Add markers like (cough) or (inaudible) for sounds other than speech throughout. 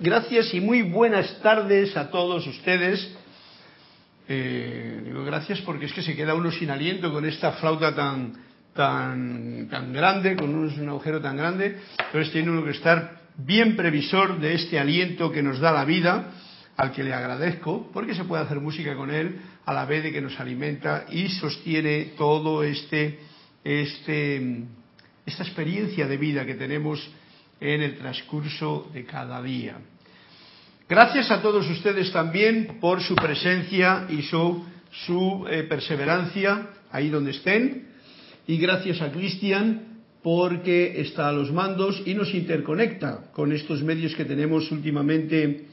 gracias, y muy buenas tardes a todos ustedes. Eh, digo gracias porque es que se queda uno sin aliento con esta flauta tan, tan, tan grande, con un, un agujero tan grande. Entonces tiene uno que estar bien previsor de este aliento que nos da la vida, al que le agradezco, porque se puede hacer música con él a la vez de que nos alimenta y sostiene todo este, este, esta experiencia de vida que tenemos en el transcurso de cada día. Gracias a todos ustedes también por su presencia y su, eh, perseverancia ahí donde estén. Y gracias a Cristian porque está a los mandos y nos interconecta con estos medios que tenemos últimamente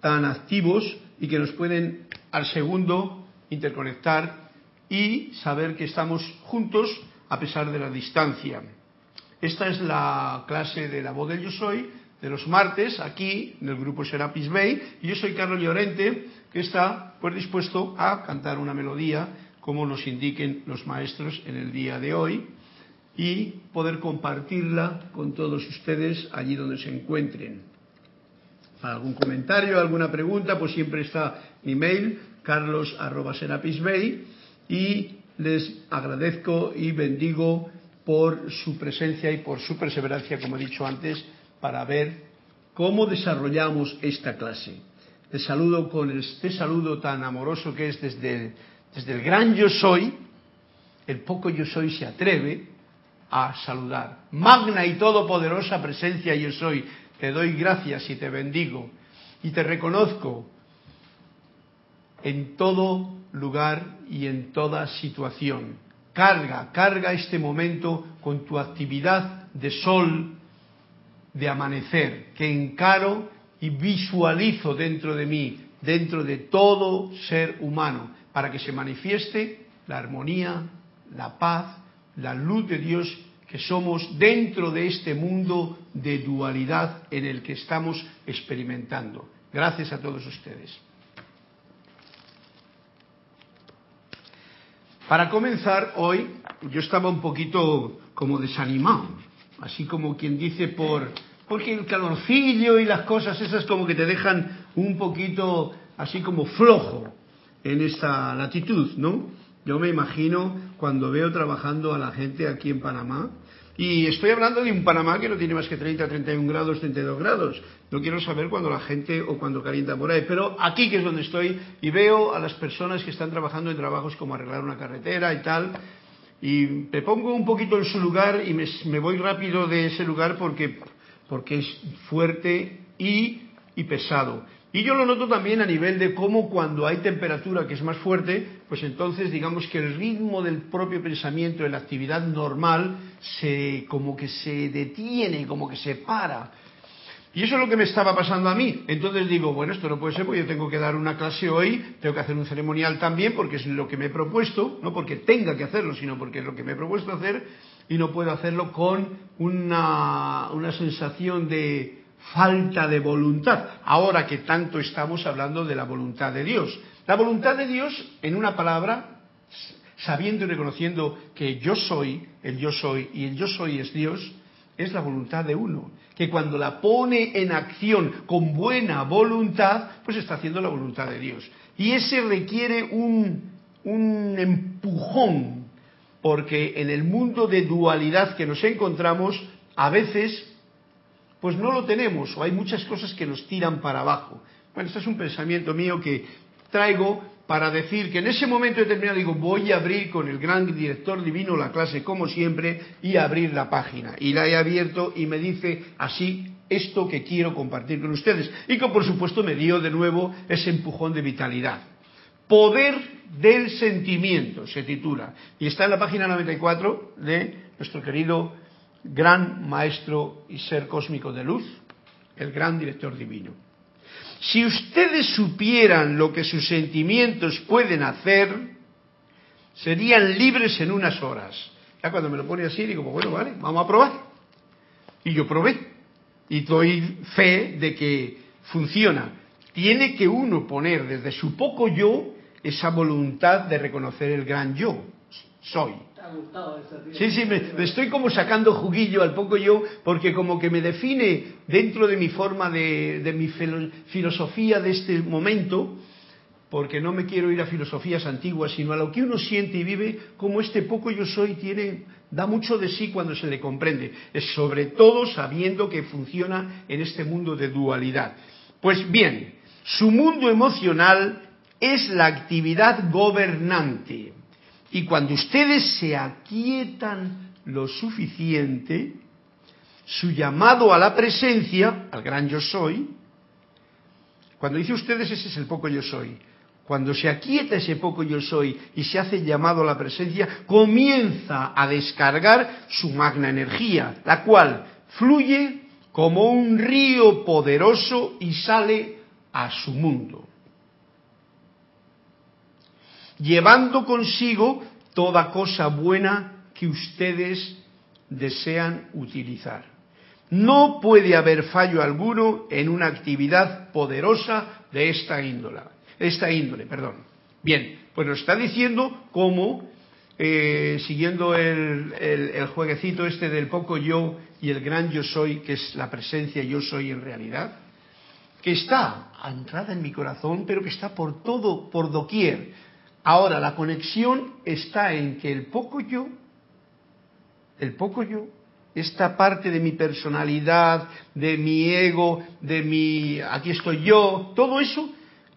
tan activos y que nos pueden al segundo interconectar y saber que estamos juntos a pesar de la distancia. Esta es la clase de la voz del Yo Soy de los martes aquí en el grupo Serapis Bay y yo soy Carlos Llorente que está pues dispuesto a cantar una melodía como nos indiquen los maestros en el día de hoy y poder compartirla con todos ustedes allí donde se encuentren. Para algún comentario, alguna pregunta, pues siempre está mi mail, carlos arroba Serapis Bay, y les agradezco y bendigo por su presencia y por su perseverancia, como he dicho antes, para ver cómo desarrollamos esta clase. Les saludo con este saludo tan amoroso que es desde, desde el gran yo soy, el poco yo soy se atreve a saludar. Magna y todopoderosa presencia yo soy, te doy gracias y te bendigo y te reconozco en todo lugar y en toda situación. Carga, carga este momento con tu actividad de sol, de amanecer, que encaro y visualizo dentro de mí, dentro de todo ser humano, para que se manifieste la armonía, la paz, la luz de Dios que somos dentro de este mundo de dualidad en el que estamos experimentando. Gracias a todos ustedes. Para comenzar, hoy yo estaba un poquito como desanimado, así como quien dice por porque el calorcillo y las cosas esas como que te dejan un poquito así como flojo en esta latitud, ¿no? Yo me imagino cuando veo trabajando a la gente aquí en Panamá, y estoy hablando de un Panamá que no tiene más que 30, 31 grados, 32 grados. No quiero saber cuando la gente o cuando calienta por ahí. Pero aquí que es donde estoy y veo a las personas que están trabajando en trabajos como arreglar una carretera y tal. Y me pongo un poquito en su lugar y me, me voy rápido de ese lugar porque, porque es fuerte y, y pesado. Y yo lo noto también a nivel de cómo cuando hay temperatura que es más fuerte, pues entonces digamos que el ritmo del propio pensamiento, de la actividad normal, se, como que se detiene, como que se para. Y eso es lo que me estaba pasando a mí. Entonces digo, bueno, esto no puede ser porque yo tengo que dar una clase hoy, tengo que hacer un ceremonial también porque es lo que me he propuesto, no porque tenga que hacerlo, sino porque es lo que me he propuesto hacer y no puedo hacerlo con una, una sensación de, falta de voluntad, ahora que tanto estamos hablando de la voluntad de Dios. La voluntad de Dios, en una palabra, sabiendo y reconociendo que yo soy, el yo soy y el yo soy es Dios, es la voluntad de uno, que cuando la pone en acción con buena voluntad, pues está haciendo la voluntad de Dios. Y ese requiere un, un empujón, porque en el mundo de dualidad que nos encontramos, a veces pues no lo tenemos o hay muchas cosas que nos tiran para abajo. Bueno, este es un pensamiento mío que traigo para decir que en ese momento determinado digo, voy a abrir con el gran director divino la clase como siempre y abrir la página. Y la he abierto y me dice así esto que quiero compartir con ustedes. Y que por supuesto me dio de nuevo ese empujón de vitalidad. Poder del sentimiento se titula. Y está en la página 94 de nuestro querido gran maestro y ser cósmico de luz, el gran director divino. Si ustedes supieran lo que sus sentimientos pueden hacer, serían libres en unas horas. Ya cuando me lo pone así, digo, pues bueno, vale, vamos a probar. Y yo probé. Y doy fe de que funciona. Tiene que uno poner desde su poco yo esa voluntad de reconocer el gran yo, soy. Sí, sí, me, estoy como sacando juguillo al poco yo, porque como que me define dentro de mi forma de, de mi filosofía de este momento, porque no me quiero ir a filosofías antiguas, sino a lo que uno siente y vive, como este poco yo soy tiene, da mucho de sí cuando se le comprende, sobre todo sabiendo que funciona en este mundo de dualidad. Pues bien, su mundo emocional es la actividad gobernante. Y cuando ustedes se aquietan lo suficiente, su llamado a la presencia, al gran yo soy, cuando dice ustedes ese es el poco yo soy, cuando se aquieta ese poco yo soy y se hace llamado a la presencia, comienza a descargar su magna energía, la cual fluye como un río poderoso y sale a su mundo, llevando consigo toda cosa buena que ustedes desean utilizar. No puede haber fallo alguno en una actividad poderosa de esta índole esta índole, perdón. Bien, pues nos está diciendo cómo, eh, siguiendo el, el, jueguecito este del poco yo y el gran yo soy, que es la presencia yo soy en realidad, que está anclada en mi corazón, pero que está por todo, por doquier. Ahora, la conexión está en que el poco yo, el poco yo, esta parte de mi personalidad, de mi ego, de mi, aquí estoy yo, todo eso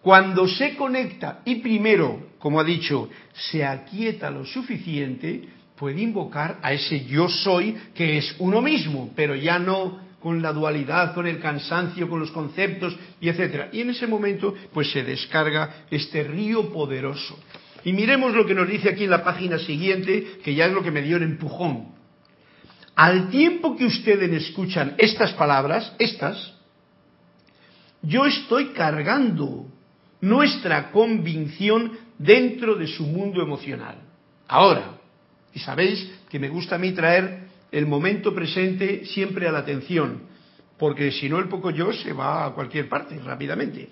cuando se conecta y primero, como ha dicho, se aquieta lo suficiente, puede invocar a ese yo soy que es uno mismo, pero ya no con la dualidad, con el cansancio, con los conceptos y etcétera. Y en ese momento, pues se descarga este río poderoso. Y miremos lo que nos dice aquí en la página siguiente, que ya es lo que me dio el empujón. Al tiempo que ustedes escuchan estas palabras, estas, yo estoy cargando nuestra convicción dentro de su mundo emocional. Ahora, y sabéis que me gusta a mí traer el momento presente siempre a la atención, porque si no el poco yo se va a cualquier parte rápidamente.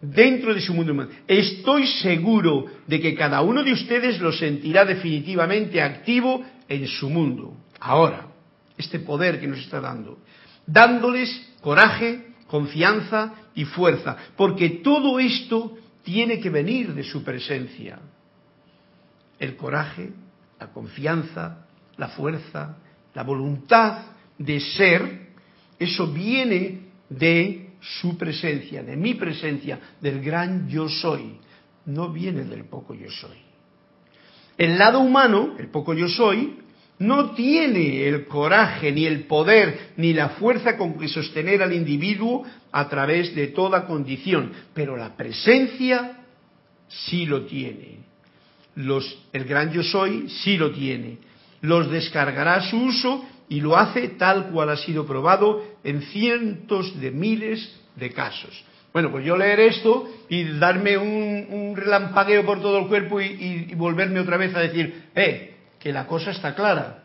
Dentro de su mundo emocional. Estoy seguro de que cada uno de ustedes lo sentirá definitivamente activo en su mundo. Ahora, este poder que nos está dando, dándoles coraje, confianza y fuerza, porque todo esto tiene que venir de su presencia. El coraje, la confianza, la fuerza, la voluntad de ser, eso viene de su presencia, de mi presencia, del gran yo soy, no viene del poco yo soy. El lado humano, el poco yo soy, no tiene el coraje, ni el poder, ni la fuerza con que sostener al individuo a través de toda condición, pero la presencia sí lo tiene. Los, el gran yo soy sí lo tiene. Los descargará a su uso y lo hace tal cual ha sido probado en cientos de miles de casos. Bueno, pues yo leer esto y darme un, relampagueo por todo el cuerpo y, y volverme otra vez a decir, eh, que la cosa está clara,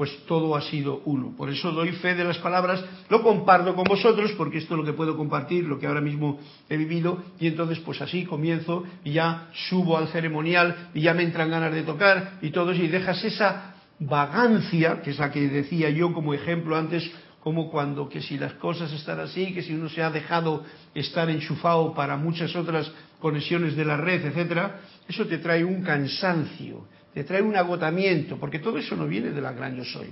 pues todo ha sido uno. Por eso doy fe de las palabras, lo comparto con vosotros, porque esto es lo que puedo compartir, lo que ahora mismo he vivido, y entonces pues así comienzo y ya subo al ceremonial y ya me entran ganas de tocar y todo eso, y dejas esa vagancia, que es la que decía yo como ejemplo antes, como cuando que si las cosas están así, que si uno se ha dejado estar enchufado para muchas otras conexiones de la red, etcétera, eso te trae un cansancio te trae un agotamiento, porque todo eso no viene de la gran yo soy.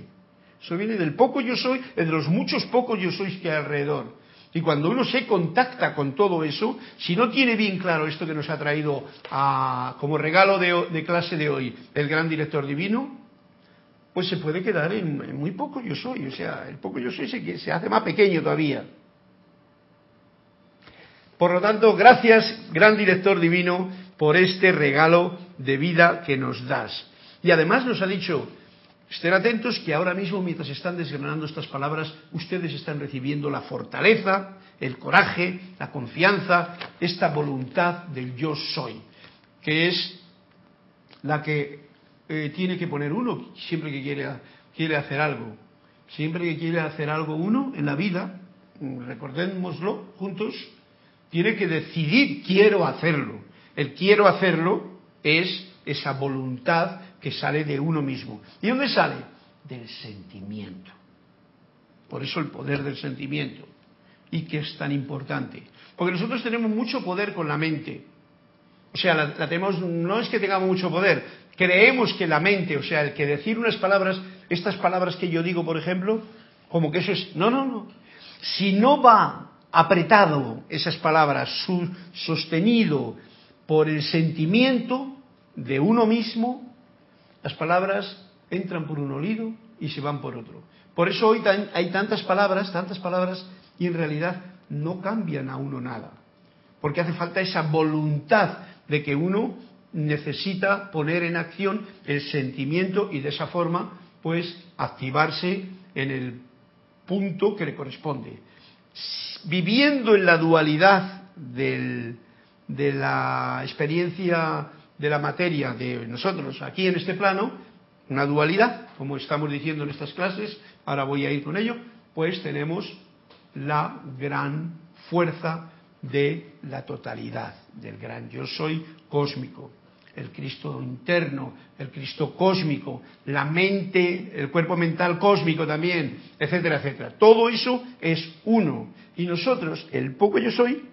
Eso viene del poco yo soy, de los muchos pocos yo sois que hay alrededor. Y cuando uno se contacta con todo eso, si no tiene bien claro esto que nos ha traído como regalo de, clase de hoy el gran director divino, pues se puede quedar en, muy poco yo soy. O sea, el poco yo soy se, hace más pequeño todavía. Por lo tanto, gracias, gran director divino, por este regalo de vida que nos das. Y además nos ha dicho, estén atentos que ahora mismo, mientras están desgranando estas palabras, ustedes están recibiendo la fortaleza, el coraje, la confianza, esta voluntad del yo soy, que es la que eh, tiene que poner uno siempre que quiere, quiere hacer algo. Siempre que quiere hacer algo uno en la vida, recordémoslo juntos, tiene que decidir quiero hacerlo El quiero hacerlo es esa voluntad que sale de uno mismo. ¿Y dónde sale? Del sentimiento. Por eso el poder del sentimiento. Y que es tan importante. Porque nosotros tenemos mucho poder con la mente. O sea, la, tenemos, no es que tengamos mucho poder, creemos que la mente, o sea, el que decir unas palabras, estas palabras que yo digo, por ejemplo, como que eso es, no, no, no. Si no va apretado esas palabras, sostenido por el sentimiento de uno mismo, las palabras entran por un oído y se van por otro. Por eso hoy hay tantas palabras, tantas palabras, y en realidad no cambian a uno nada. Porque hace falta esa voluntad de que uno necesita poner en acción el sentimiento y de esa forma, pues, activarse en el punto que le corresponde. Viviendo en la dualidad de la experiencia de la materia de nosotros aquí en este plano, una dualidad, como estamos diciendo en estas clases, ahora voy a ir con ello, pues tenemos la gran fuerza de la totalidad, del gran yo soy cósmico, el Cristo interno, el Cristo cósmico, la mente, el cuerpo mental cósmico también, etcétera, etcétera. Todo eso es uno. Y nosotros, el poco yo soy,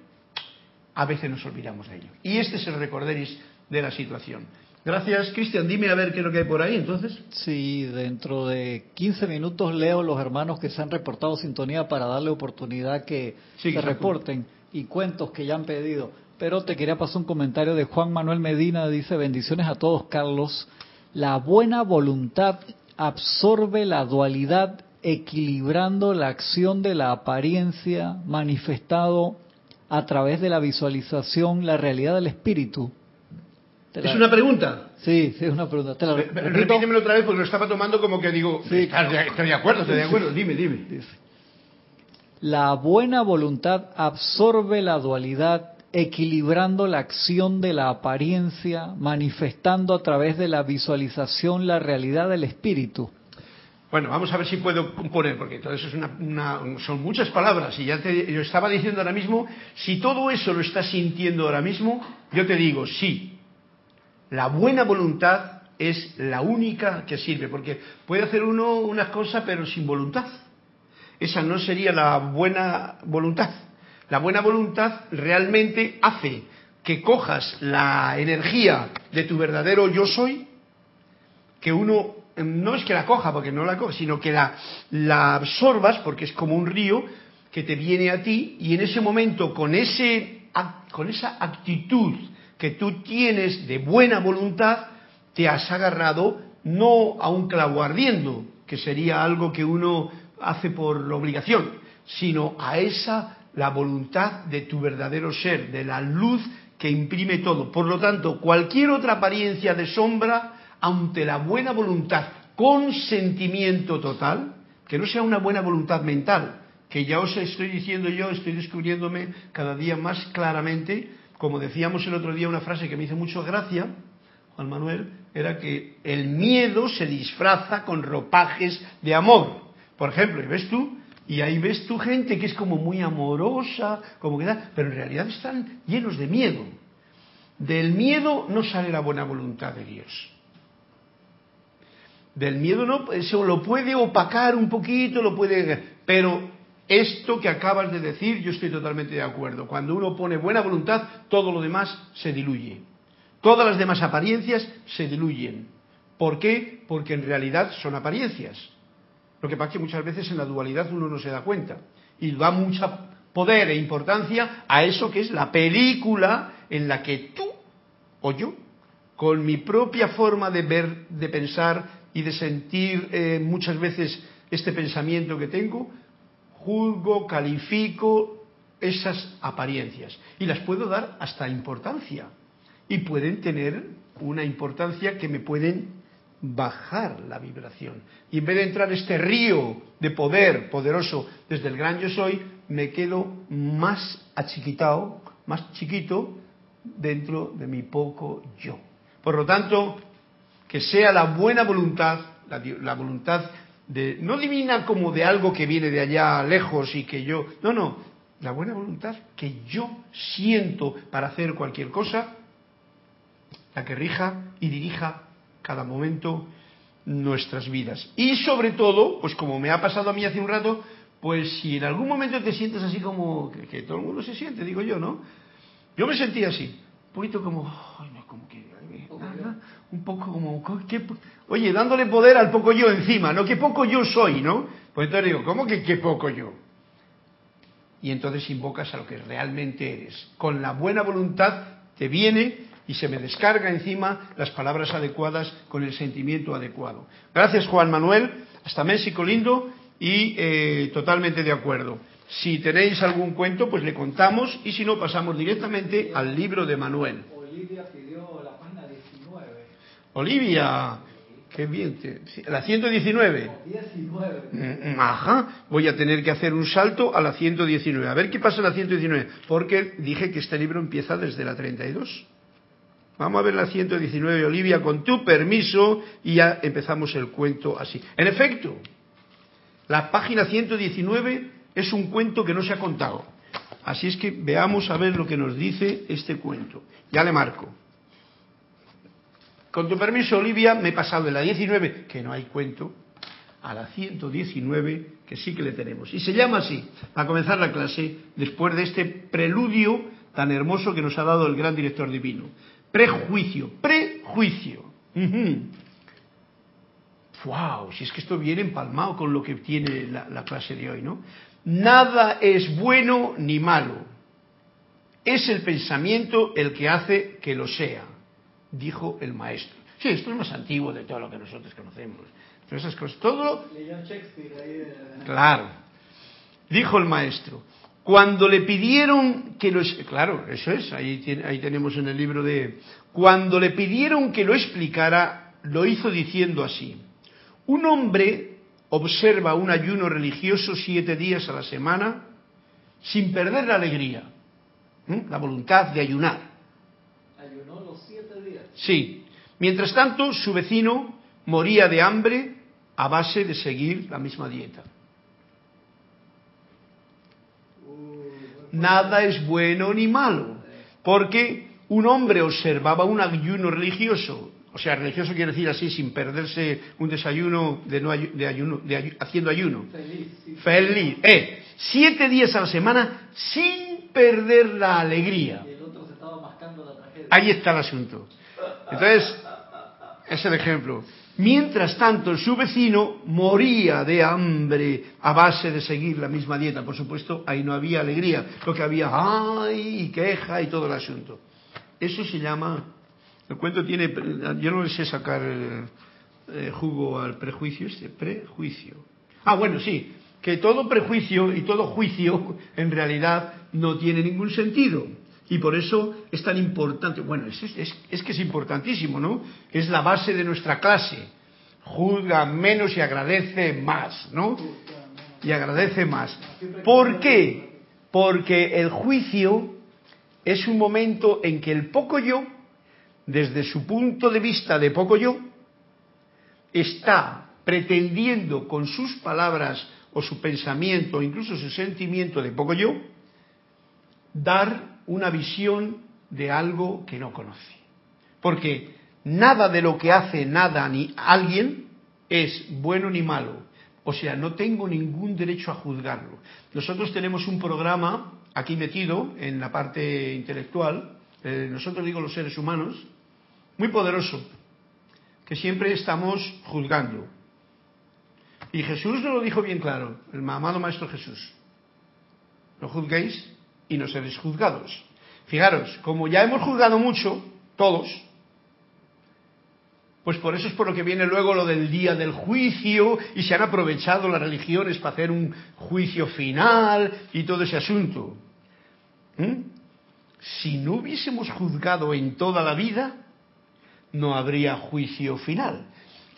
a veces nos olvidamos de ello. Y este es el recorderis de la situación. Gracias, Cristian. Dime a ver qué es lo que hay por ahí, entonces. Sí, dentro de 15 minutos leo los hermanos que se han reportado sintonía para darle oportunidad que se reporten y cuentos que ya han pedido. Pero te quería pasar un comentario de Juan Manuel Medina, dice, bendiciones a todos, Carlos. La buena voluntad absorbe la dualidad equilibrando la acción de la apariencia manifestado a través de la visualización, la realidad del espíritu. ¿Es una pregunta? Sí, sí, es una pregunta. Te Repítemelo otra vez porque lo estaba tomando como que digo, sí, estoy de acuerdo, estoy de acuerdo, dime, dime. La buena voluntad absorbe la dualidad equilibrando la acción de la apariencia, manifestando a través de la visualización la realidad del espíritu. Bueno, vamos a ver si puedo poner, porque todo eso es una, son muchas palabras y ya te, yo estaba diciendo ahora mismo, si todo eso lo estás sintiendo ahora mismo, yo te digo, sí, la buena voluntad es la única que sirve, porque puede hacer uno una cosa pero sin voluntad. Esa no sería la buena voluntad. La buena voluntad realmente hace que cojas la energía de tu verdadero yo soy, que uno no es que la coja, porque no la coja, sino que la, la absorbas, porque es como un río que te viene a ti, y en ese momento, con, ese, con esa actitud que tú tienes de buena voluntad, te has agarrado no a un clavo ardiendo, que sería algo que uno hace por obligación, sino a esa la voluntad de tu verdadero ser, de la luz que imprime todo. Por lo tanto, cualquier otra apariencia de sombra, ante la buena voluntad con sentimiento total, que no sea una buena voluntad mental, que ya os estoy diciendo yo, estoy descubriéndome cada día más claramente, como decíamos el otro día, una frase que me hizo mucho gracia, Juan Manuel, era que el miedo se disfraza con ropajes de amor. Por ejemplo, y ves tú, y ahí ves tu gente que es como muy amorosa, como que da, pero en realidad están llenos de miedo. Del miedo no sale la buena voluntad de Dios. Del miedo no, eso lo puede opacar un poquito, lo puede, pero esto que acabas de decir, yo estoy totalmente de acuerdo. Cuando uno pone buena voluntad, todo lo demás se diluye. Todas las demás apariencias se diluyen. ¿Por qué? Porque en realidad son apariencias. Lo que pasa es que muchas veces en la dualidad uno no se da cuenta. Y da mucha poder e importancia a eso que es la película en la que tú o yo, con mi propia forma de ver, de pensar y de sentir eh, muchas veces este pensamiento que tengo, juzgo, califico esas apariencias y las puedo dar hasta importancia y pueden tener una importancia que me pueden bajar la vibración. Y en vez de entrar este río de poder poderoso desde el gran yo soy, me quedo más achiquitado, más chiquito dentro de mi poco yo. Por lo tanto, que sea la buena voluntad, la, la voluntad no divina como de algo que viene de allá lejos y que yo, no, no, la buena voluntad que yo siento para hacer cualquier cosa la que rija y dirija cada momento nuestras vidas. Y sobre todo, pues como me ha pasado a mí hace un rato, pues si en algún momento te sientes así como que, todo el mundo se siente, digo yo, ¿no? Yo me sentí así, un poquito como, como que, un poco como, oye, dándole poder al poco yo encima, ¿no? Que poco yo soy, ¿no? Pues entonces digo, ¿cómo que qué poco yo? Y entonces invocas a lo que realmente eres. Con la buena voluntad te viene y se me descarga encima las palabras adecuadas con el sentimiento adecuado. Gracias Juan Manuel, hasta México lindo y eh, totalmente de acuerdo. Si tenéis algún cuento, pues le contamos y si no, pasamos directamente al libro de Manuel. Olivia pidió la página 19. Olivia, qué bien. La 119. 19. Mm, ajá, voy a tener que hacer un salto a la 119. A ver qué pasa en la 119, porque dije que este libro empieza desde la 32. Vamos a ver la 119, Olivia, con tu permiso, y ya empezamos el cuento así. En efecto, la página 119 es un cuento que no se ha contado. Así es que veamos a ver lo que nos dice este cuento. Ya le marco. Con tu permiso, Olivia, me he pasado de la 19, que no hay cuento, a la 119, que sí que le tenemos. Y se llama así, para comenzar la clase, después de este preludio tan hermoso que nos ha dado el gran director divino. Prejuicio, prejuicio. ¡Wow! Si es que esto viene empalmado con lo que tiene la, clase de hoy, ¿no? Nada es bueno ni malo. Es el pensamiento el que hace que lo sea, dijo el maestro. Sí, esto es más antiguo de todo lo que nosotros conocemos. Pero esas cosas, todo. Claro. Dijo el maestro. Cuando le pidieron que lo... Claro, eso es, ahí, ahí tenemos en el libro de... Cuando le pidieron que lo explicara, lo hizo diciendo así. Un hombre observa un ayuno religioso siete días a la semana sin perder la alegría, la voluntad de ayunar. ¿Ayunó los siete días? Sí. Mientras tanto, su vecino moría de hambre a base de seguir la misma dieta. Nada es bueno ni malo, porque un hombre observaba un ayuno religioso, o sea, religioso quiere decir así, sin perderse un desayuno de, no de ayuno, de haciendo ayuno. Feliz. Feliz. Eh, siete días a la semana sin perder la alegría. Y el otro se estaba mascando la tragedia. Ahí está el asunto. Entonces, es el ejemplo. Mientras tanto, su vecino moría de hambre a base de seguir la misma dieta. Por supuesto, ahí no había alegría, lo que había, ay, y queja y todo el asunto. Eso se llama, el cuento tiene, yo no le sé sacar eh, jugo al prejuicio, este prejuicio. Ah, bueno, sí, que todo prejuicio y todo juicio en realidad no tiene ningún sentido. Y por eso es tan importante, bueno, es, que es importantísimo, ¿no? Es la base de nuestra clase. Juzga menos y agradece más, ¿no? Y agradece más. ¿Por qué? Porque el juicio es un momento en que el poco yo, desde su punto de vista de poco yo, está pretendiendo con sus palabras o su pensamiento, incluso su sentimiento de poco yo, dar una visión de algo que no conoce. Porque nada de lo que hace nada ni alguien es bueno ni malo. O sea, no tengo ningún derecho a juzgarlo. Nosotros tenemos un programa aquí metido en la parte intelectual, eh, nosotros digo los seres humanos, muy poderoso, que siempre estamos juzgando. Y Jesús nos lo dijo bien claro, el amado Maestro Jesús. No juzguéis y no seréis juzgados. Fijaros, como ya hemos juzgado mucho, todos, pues por eso es por lo que viene luego lo del día del juicio y se han aprovechado las religiones para hacer un juicio final y todo ese asunto. ¿Mm? Si no hubiésemos juzgado en toda la vida, no habría juicio final.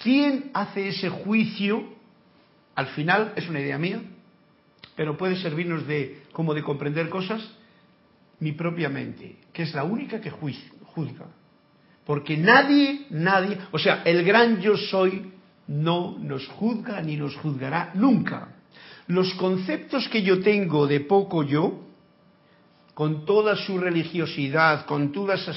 ¿Quién hace ese juicio? Al final, es una idea mía, pero puede servirnos de como de comprender cosas mi propia mente, que es la única que juzga. Porque nadie, nadie, o sea, el gran yo soy no nos juzga ni nos juzgará nunca. Los conceptos que yo tengo de poco yo, con toda su religiosidad, con toda esa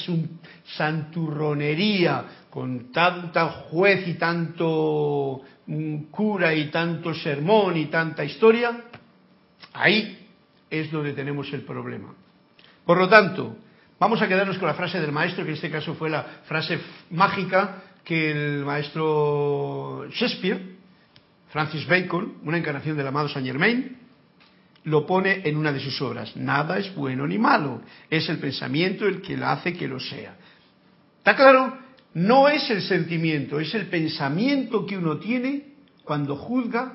santurronería, con tanta juez y tanto mm, cura y tanto sermón y tanta historia, ahí es donde tenemos el problema. Por lo tanto, vamos a quedarnos con la frase del maestro, que en este caso fue la frase mágica que el maestro Shakespeare, Francis Bacon, una encarnación del amado Saint Germain, lo pone en una de sus obras. Nada es bueno ni malo, es el pensamiento el que la hace que lo sea. ¿Está claro? No es el sentimiento, es el pensamiento que uno tiene cuando juzga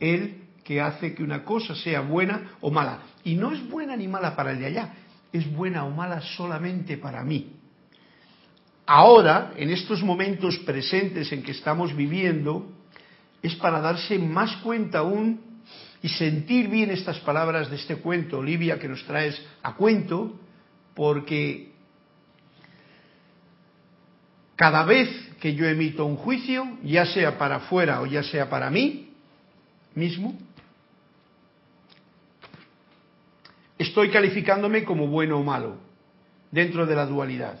el que hace que una cosa sea buena o mala. Y no es buena ni mala para el de allá, es buena o mala solamente para mí. Ahora, en estos momentos presentes en que estamos viviendo, es para darse más cuenta aún y sentir bien estas palabras de este cuento, Olivia, que nos traes a cuento, porque cada vez que yo emito un juicio, ya sea para afuera o ya sea para mí mismo, estoy calificándome como bueno o malo dentro de la dualidad.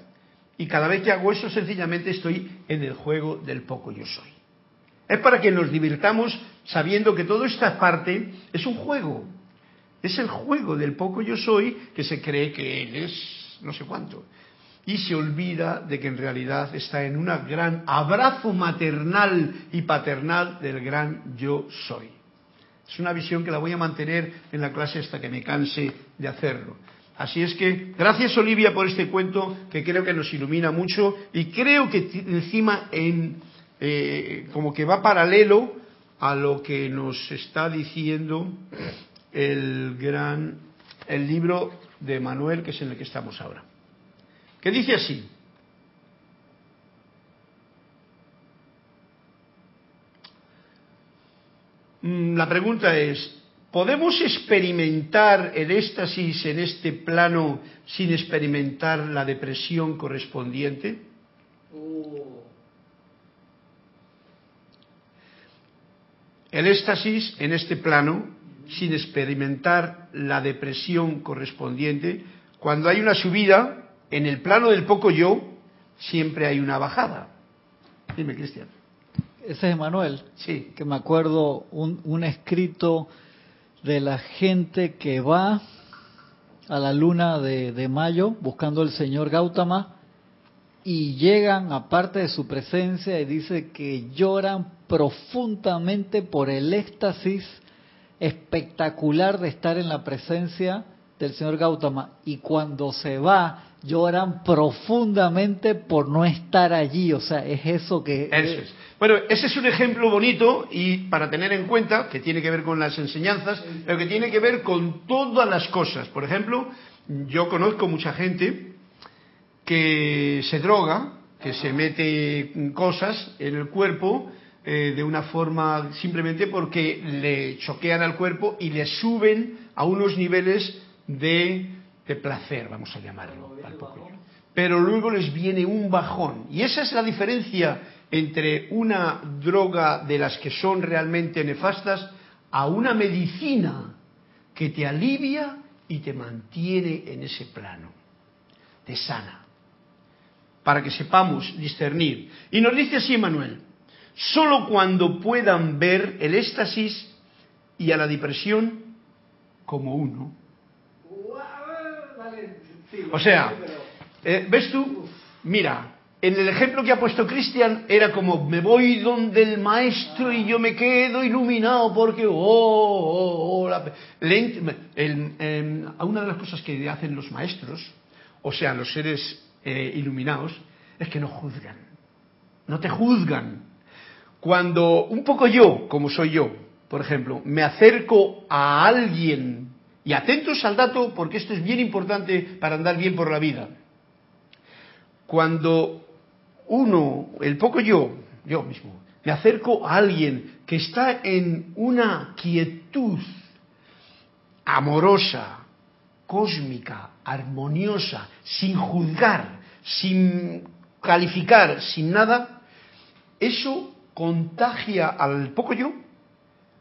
Y cada vez que hago eso, sencillamente estoy en el juego del poco yo soy. Es para que nos divirtamos sabiendo que toda esta parte es un juego. Es el juego del poco yo soy que se cree que él es no sé cuánto. Y se olvida de que en realidad está en un gran abrazo maternal y paternal del gran yo soy. Es una visión que la voy a mantener en la clase hasta que me canse de hacerlo. Así es que gracias Olivia por este cuento que creo que nos ilumina mucho y creo que encima en eh, como que va paralelo a lo que nos está diciendo el gran el libro de Manuel que es en el que estamos ahora que dice así la pregunta es ¿podemos experimentar el éxtasis en este plano sin experimentar la depresión correspondiente? El éxtasis en este plano, sin experimentar la depresión correspondiente, cuando hay una subida, en el plano del poco yo, siempre hay una bajada. Dime, Cristian. Ese es Manuel. Sí. Que me acuerdo un, un escrito de la gente que va a la luna de, de mayo buscando al señor Gautama y llegan aparte de su presencia y dice que lloran profundamente por el éxtasis espectacular de estar en la presencia del señor Gautama y cuando se va lloran profundamente por no estar allí, o sea, es eso que... Eso es. Bueno, ese es un ejemplo bonito y para tener en cuenta que tiene que ver con las enseñanzas, pero que tiene que ver con todas las cosas. Por ejemplo, yo conozco mucha gente que se droga, que se mete cosas en el cuerpo eh, de una forma simplemente porque le choquean al cuerpo y le suben a unos niveles de, de placer, vamos a llamarlo. Pero luego les viene un bajón. Y esa es la diferencia entre una droga de las que son realmente nefastas a una medicina que te alivia y te mantiene en ese plano, te sana para que sepamos discernir. Y nos dice así Manuel, solo cuando puedan ver el éxtasis y a la depresión como uno. O sea, eh, ¿ves tú? Mira, en el ejemplo que ha puesto Cristian era como me voy donde el maestro y yo me quedo iluminado porque oh, oh, oh la, em, una de las cosas que hacen los maestros, o sea, los seres eh, iluminados es que no juzgan, no te juzgan. Cuando un poco yo, como soy yo, por ejemplo, me acerco a alguien, y atentos al dato porque esto es bien importante para andar bien por la vida, cuando uno, el poco yo, yo mismo, me acerco a alguien que está en una quietud amorosa, cósmica, armoniosa, sin juzgar, sin calificar, sin nada, eso contagia al poco yo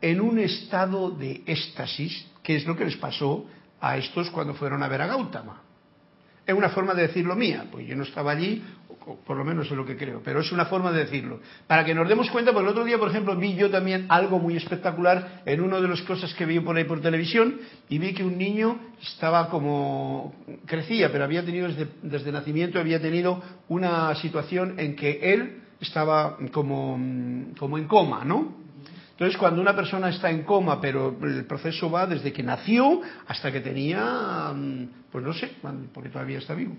en un estado de éxtasis, que es lo que les pasó a estos cuando fueron a ver a Gautama. Es una forma de decirlo mía, pues yo no estaba allí, por lo menos es lo que creo, pero es una forma de decirlo. Para que nos demos cuenta, porque el otro día, por ejemplo, vi yo también algo muy espectacular en una de las cosas que vi por ahí por televisión y vi que un niño estaba como, crecía, pero había tenido desde, desde nacimiento, había tenido una situación en que él estaba como, como en coma, ¿no? Entonces, cuando una persona está en coma, pero el proceso va desde que nació hasta que tenía, pues no sé, porque todavía está vivo.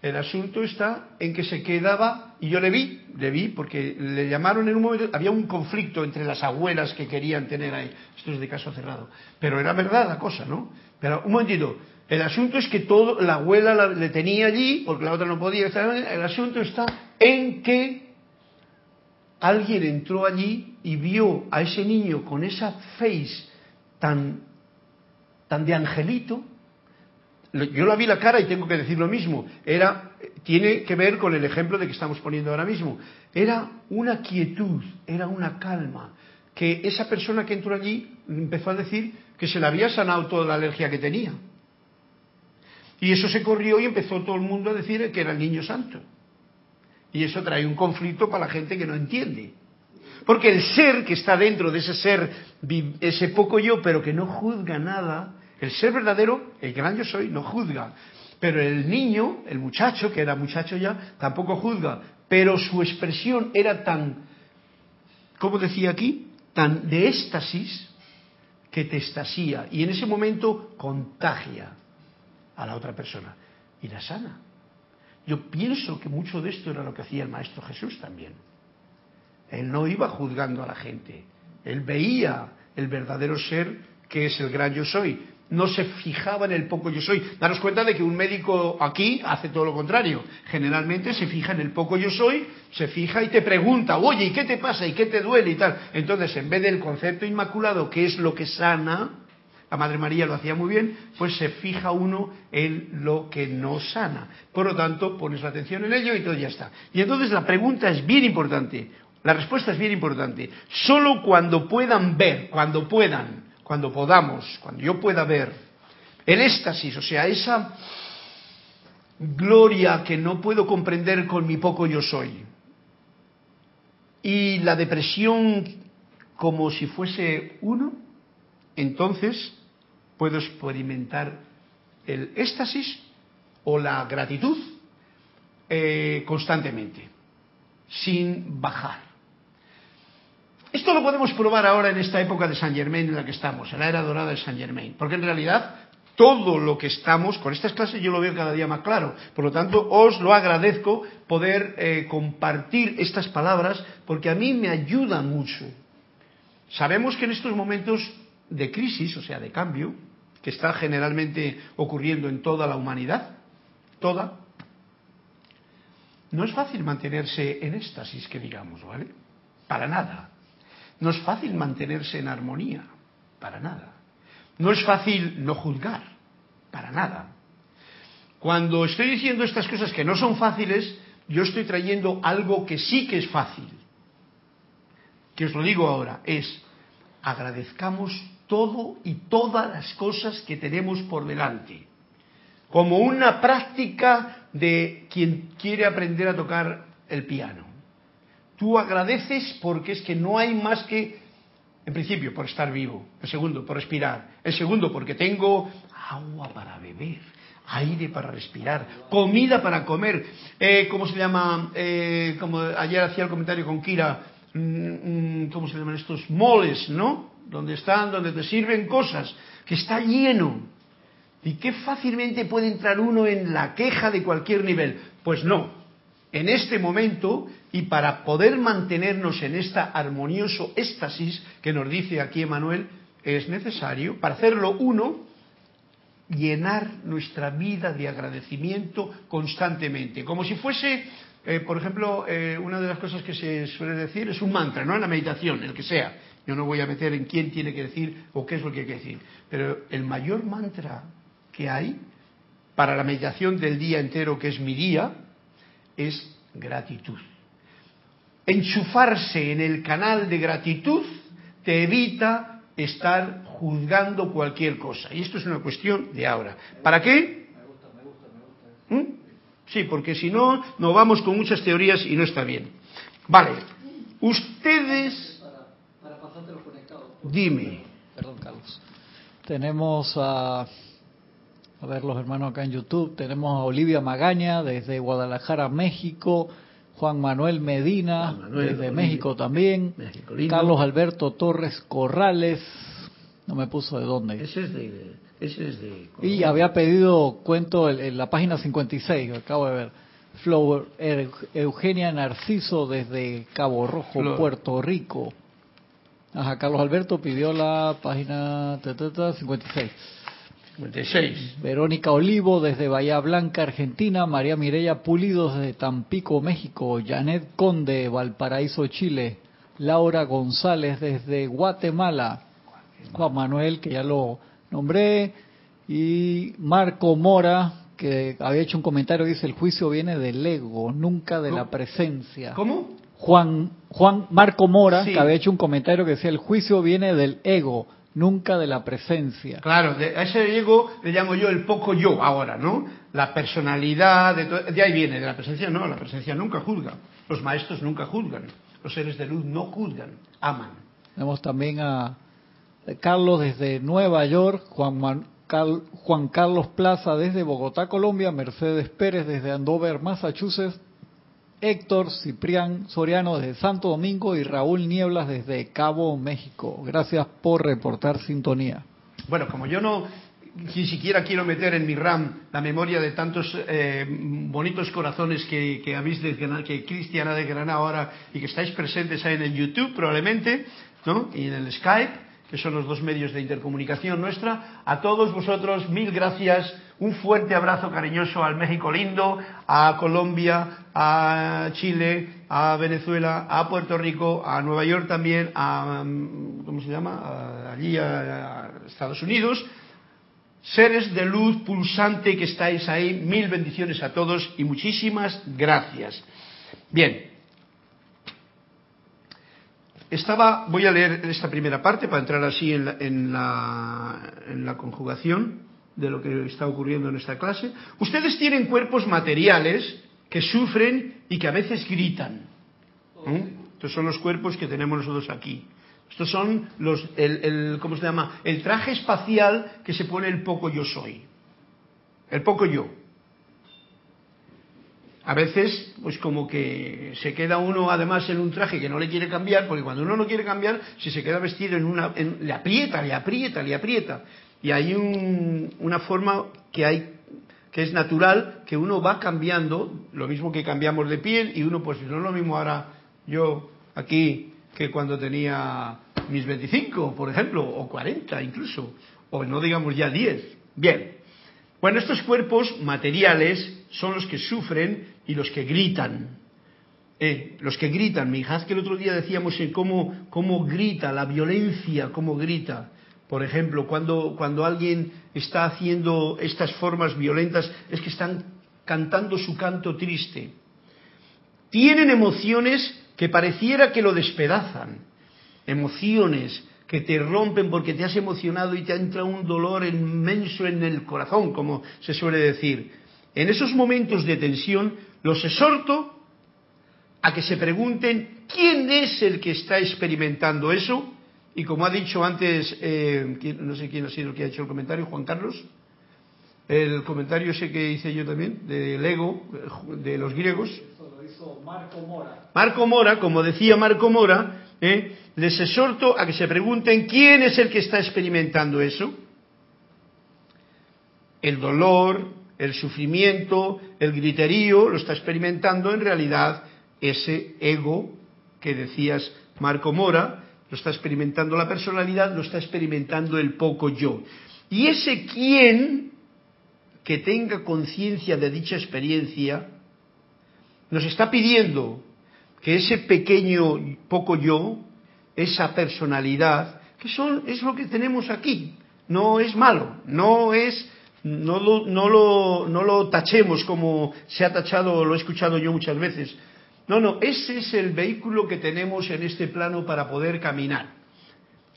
El asunto está en que se quedaba, y yo le vi, le vi, porque le llamaron en un momento, había un conflicto entre las abuelas que querían tener ahí, esto es de caso cerrado, pero era verdad la cosa, ¿no? Pero un momentito, el asunto es que todo, la abuela le tenía allí, porque la otra no podía el asunto está en que alguien entró allí y vio a ese niño con esa face tan, tan de angelito. Yo la vi la cara y tengo que decir lo mismo. Era, tiene que ver con el ejemplo de que estamos poniendo ahora mismo. Era una quietud, era una calma, que esa persona que entró allí empezó a decir que se le había sanado toda la alergia que tenía. Y eso se corrió y empezó todo el mundo a decir que era el niño santo. Y eso trae un conflicto para la gente que no entiende. Porque el ser que está dentro de ese ser, ese poco yo, pero que no juzga nada, el ser verdadero, el gran yo soy, no juzga. Pero el niño, el muchacho, que era muchacho ya, tampoco juzga. Pero su expresión era tan, ¿cómo decía aquí? Tan de éxtasis que te estasía. Y en ese momento contagia a la otra persona y la sana. Yo pienso que mucho de esto era lo que hacía el Maestro Jesús también. Él no iba juzgando a la gente, él veía el verdadero ser que es el gran yo soy. No se fijaba en el poco yo soy. Daros cuenta de que un médico aquí hace todo lo contrario. Generalmente se fija en el poco yo soy, se fija y te pregunta, oye, ¿y qué te pasa? ¿Y qué te duele? y tal. Entonces, en vez del concepto inmaculado, que es lo que sana, la Madre María lo hacía muy bien, pues se fija uno en lo que no sana. Por lo tanto, pones la atención en ello y todo ya está. Y entonces la pregunta es bien importante, la respuesta es bien importante. Solo cuando puedan ver, cuando puedan, cuando podamos, cuando yo pueda ver el éxtasis, o sea, esa gloria que no puedo comprender con mi poco yo soy, y la depresión como si fuese uno, entonces puedo experimentar el éxtasis o la gratitud eh, constantemente, sin bajar. Esto lo podemos probar ahora en esta época de San Germain en la que estamos, en la era dorada de San Germain, porque en realidad todo lo que estamos, con estas clases yo lo veo cada día más claro, por lo tanto os lo agradezco poder eh, compartir estas palabras porque a mí me ayudan mucho. Sabemos que en estos momentos de crisis, o sea, de cambio, que está generalmente ocurriendo en toda la humanidad, toda, no es fácil mantenerse en éxtasis, que digamos, ¿vale? Para nada. No es fácil mantenerse en armonía, para nada. No es fácil no juzgar, para nada. Cuando estoy diciendo estas cosas que no son fáciles, yo estoy trayendo algo que sí que es fácil. Que os lo digo ahora, es agradezcamos todo y todas las cosas que tenemos por delante, como una práctica de quien quiere aprender a tocar el piano. Tú agradeces porque es que no hay más que, en principio, por estar vivo, el segundo, por respirar, el segundo, porque tengo agua para beber, aire para respirar, comida para comer, eh, ¿cómo se llama? Eh, como ayer hacía el comentario con Kira, mm, mm, ¿cómo se llaman estos? Moles, ¿no? donde están, donde te sirven cosas, que está lleno. ¿Y qué fácilmente puede entrar uno en la queja de cualquier nivel? Pues no. En este momento, y para poder mantenernos en esta armonioso éxtasis que nos dice aquí Emanuel, es necesario, para hacerlo uno, llenar nuestra vida de agradecimiento constantemente, como si fuese, eh, por ejemplo, eh, una de las cosas que se suele decir es un mantra, ¿no? En la meditación, el que sea. Yo no voy a meter en quién tiene que decir o qué es lo que hay que decir. Pero el mayor mantra que hay para la meditación del día entero, que es mi día, es gratitud. Enchufarse en el canal de gratitud te evita estar juzgando cualquier cosa. Y esto es una cuestión de ahora. ¿Para qué? Me gusta, me gusta, me gusta. ¿Mm? Sí, porque si no, nos vamos con muchas teorías y no está bien. Vale, ustedes... Para, para conectado. Dime. Perdón, Carlos. Tenemos a... A ver, los hermanos acá en YouTube. Tenemos a Olivia Magaña desde Guadalajara, México. Juan Manuel Medina, desde México también. Carlos Alberto Torres Corrales, no me puso de dónde. Ese es de... Ese es de y había pedido cuento en, la página 56, acabo de ver. Flower Eugenia Narciso desde Cabo Rojo, Puerto Rico. Ajá, Carlos Alberto pidió la página 56. Verónica Olivo desde Bahía Blanca, Argentina. María Mireya Pulido desde Tampico, México. Janet Conde, Valparaíso, Chile. Laura González desde Guatemala. Juan Manuel, que ya lo nombré. Y Marco Mora, que había hecho un comentario, dice, el juicio viene del ego, nunca de la presencia. ¿Cómo? Juan, Juan Marco Mora, que había hecho un comentario que decía, el juicio viene del ego, nunca de la presencia. Claro, a ese ego le llamo yo el poco yo ahora, ¿no? La personalidad, de, de ahí viene, de la presencia no, la presencia nunca juzga, los maestros nunca juzgan, los seres de luz no juzgan, aman. Tenemos también a Carlos desde Nueva York, Juan, Juan Carlos Plaza desde Bogotá, Colombia, Mercedes Pérez desde Andover, Massachusetts, Héctor Ciprián Soriano desde Santo Domingo y Raúl Nieblas desde Cabo, México. Gracias por reportar sintonía. Bueno, como yo no ni siquiera quiero meter en mi RAM la memoria de tantos eh, bonitos corazones que, que habéis desgranado, que Cristiana de Granada ahora y que estáis presentes ahí en el YouTube probablemente, ¿no? Y en el Skype que son los dos medios de intercomunicación nuestra. A todos vosotros, mil gracias. Un fuerte abrazo cariñoso al México lindo, a Colombia, a Chile, a Venezuela, a Puerto Rico, a Nueva York también, a, ¿cómo se llama? allí a Estados Unidos. Seres de luz pulsante que estáis ahí, mil bendiciones a todos y muchísimas gracias. Bien, estaba, voy a leer esta primera parte para entrar así en la, en la, en la conjugación de lo que está ocurriendo en esta clase. Ustedes tienen cuerpos materiales que sufren y que a veces gritan. ¿eh? Estos son los cuerpos que tenemos nosotros aquí. Estos son los, el, el, ¿cómo se llama? El traje espacial que se pone el poco yo soy. El poco yo a veces, pues como que se queda uno además en un traje que no le quiere cambiar, porque cuando uno no quiere cambiar, si se queda vestido en una, le aprieta, le aprieta, le aprieta. Y hay una forma que hay que es natural, que uno va cambiando, lo mismo que cambiamos de piel, y uno pues no es lo mismo ahora yo aquí que cuando tenía mis 25, por ejemplo, o 40 incluso, o no digamos ya 10. Bien, bueno, estos cuerpos materiales son los que sufren y los que gritan. Eh, los que gritan, mi hija, que el otro día decíamos cómo, cómo grita, la violencia, cómo grita. Por ejemplo, cuando, cuando alguien está haciendo estas formas violentas, es que están cantando su canto triste. Tienen emociones que pareciera que lo despedazan. Emociones que te rompen porque te has emocionado y te entra un dolor inmenso en el corazón, como se suele decir. En esos momentos de tensión los exhorto a que se pregunten quién es el que está experimentando eso. Y como ha dicho antes, eh, no sé quién ha sido el que ha hecho el comentario, Juan Carlos, el comentario ese que hice yo también, del ego, de los griegos. Eso lo hizo Marco Mora. Marco Mora, como decía Marco Mora, eh, les exhorto a que se pregunten quién es el que está experimentando eso. El dolor, el sufrimiento, el griterío, lo está experimentando en realidad ese ego que decías Marco Mora, lo está experimentando la personalidad, lo está experimentando el poco yo. Y ese quién que tenga conciencia de dicha experiencia, nos está pidiendo que ese pequeño poco yo, esa personalidad, que son, es lo que tenemos aquí, no es malo, no es no lo, no, lo, no lo tachemos como se ha tachado lo he escuchado yo muchas veces. No, no, ese es el vehículo que tenemos en este plano para poder caminar.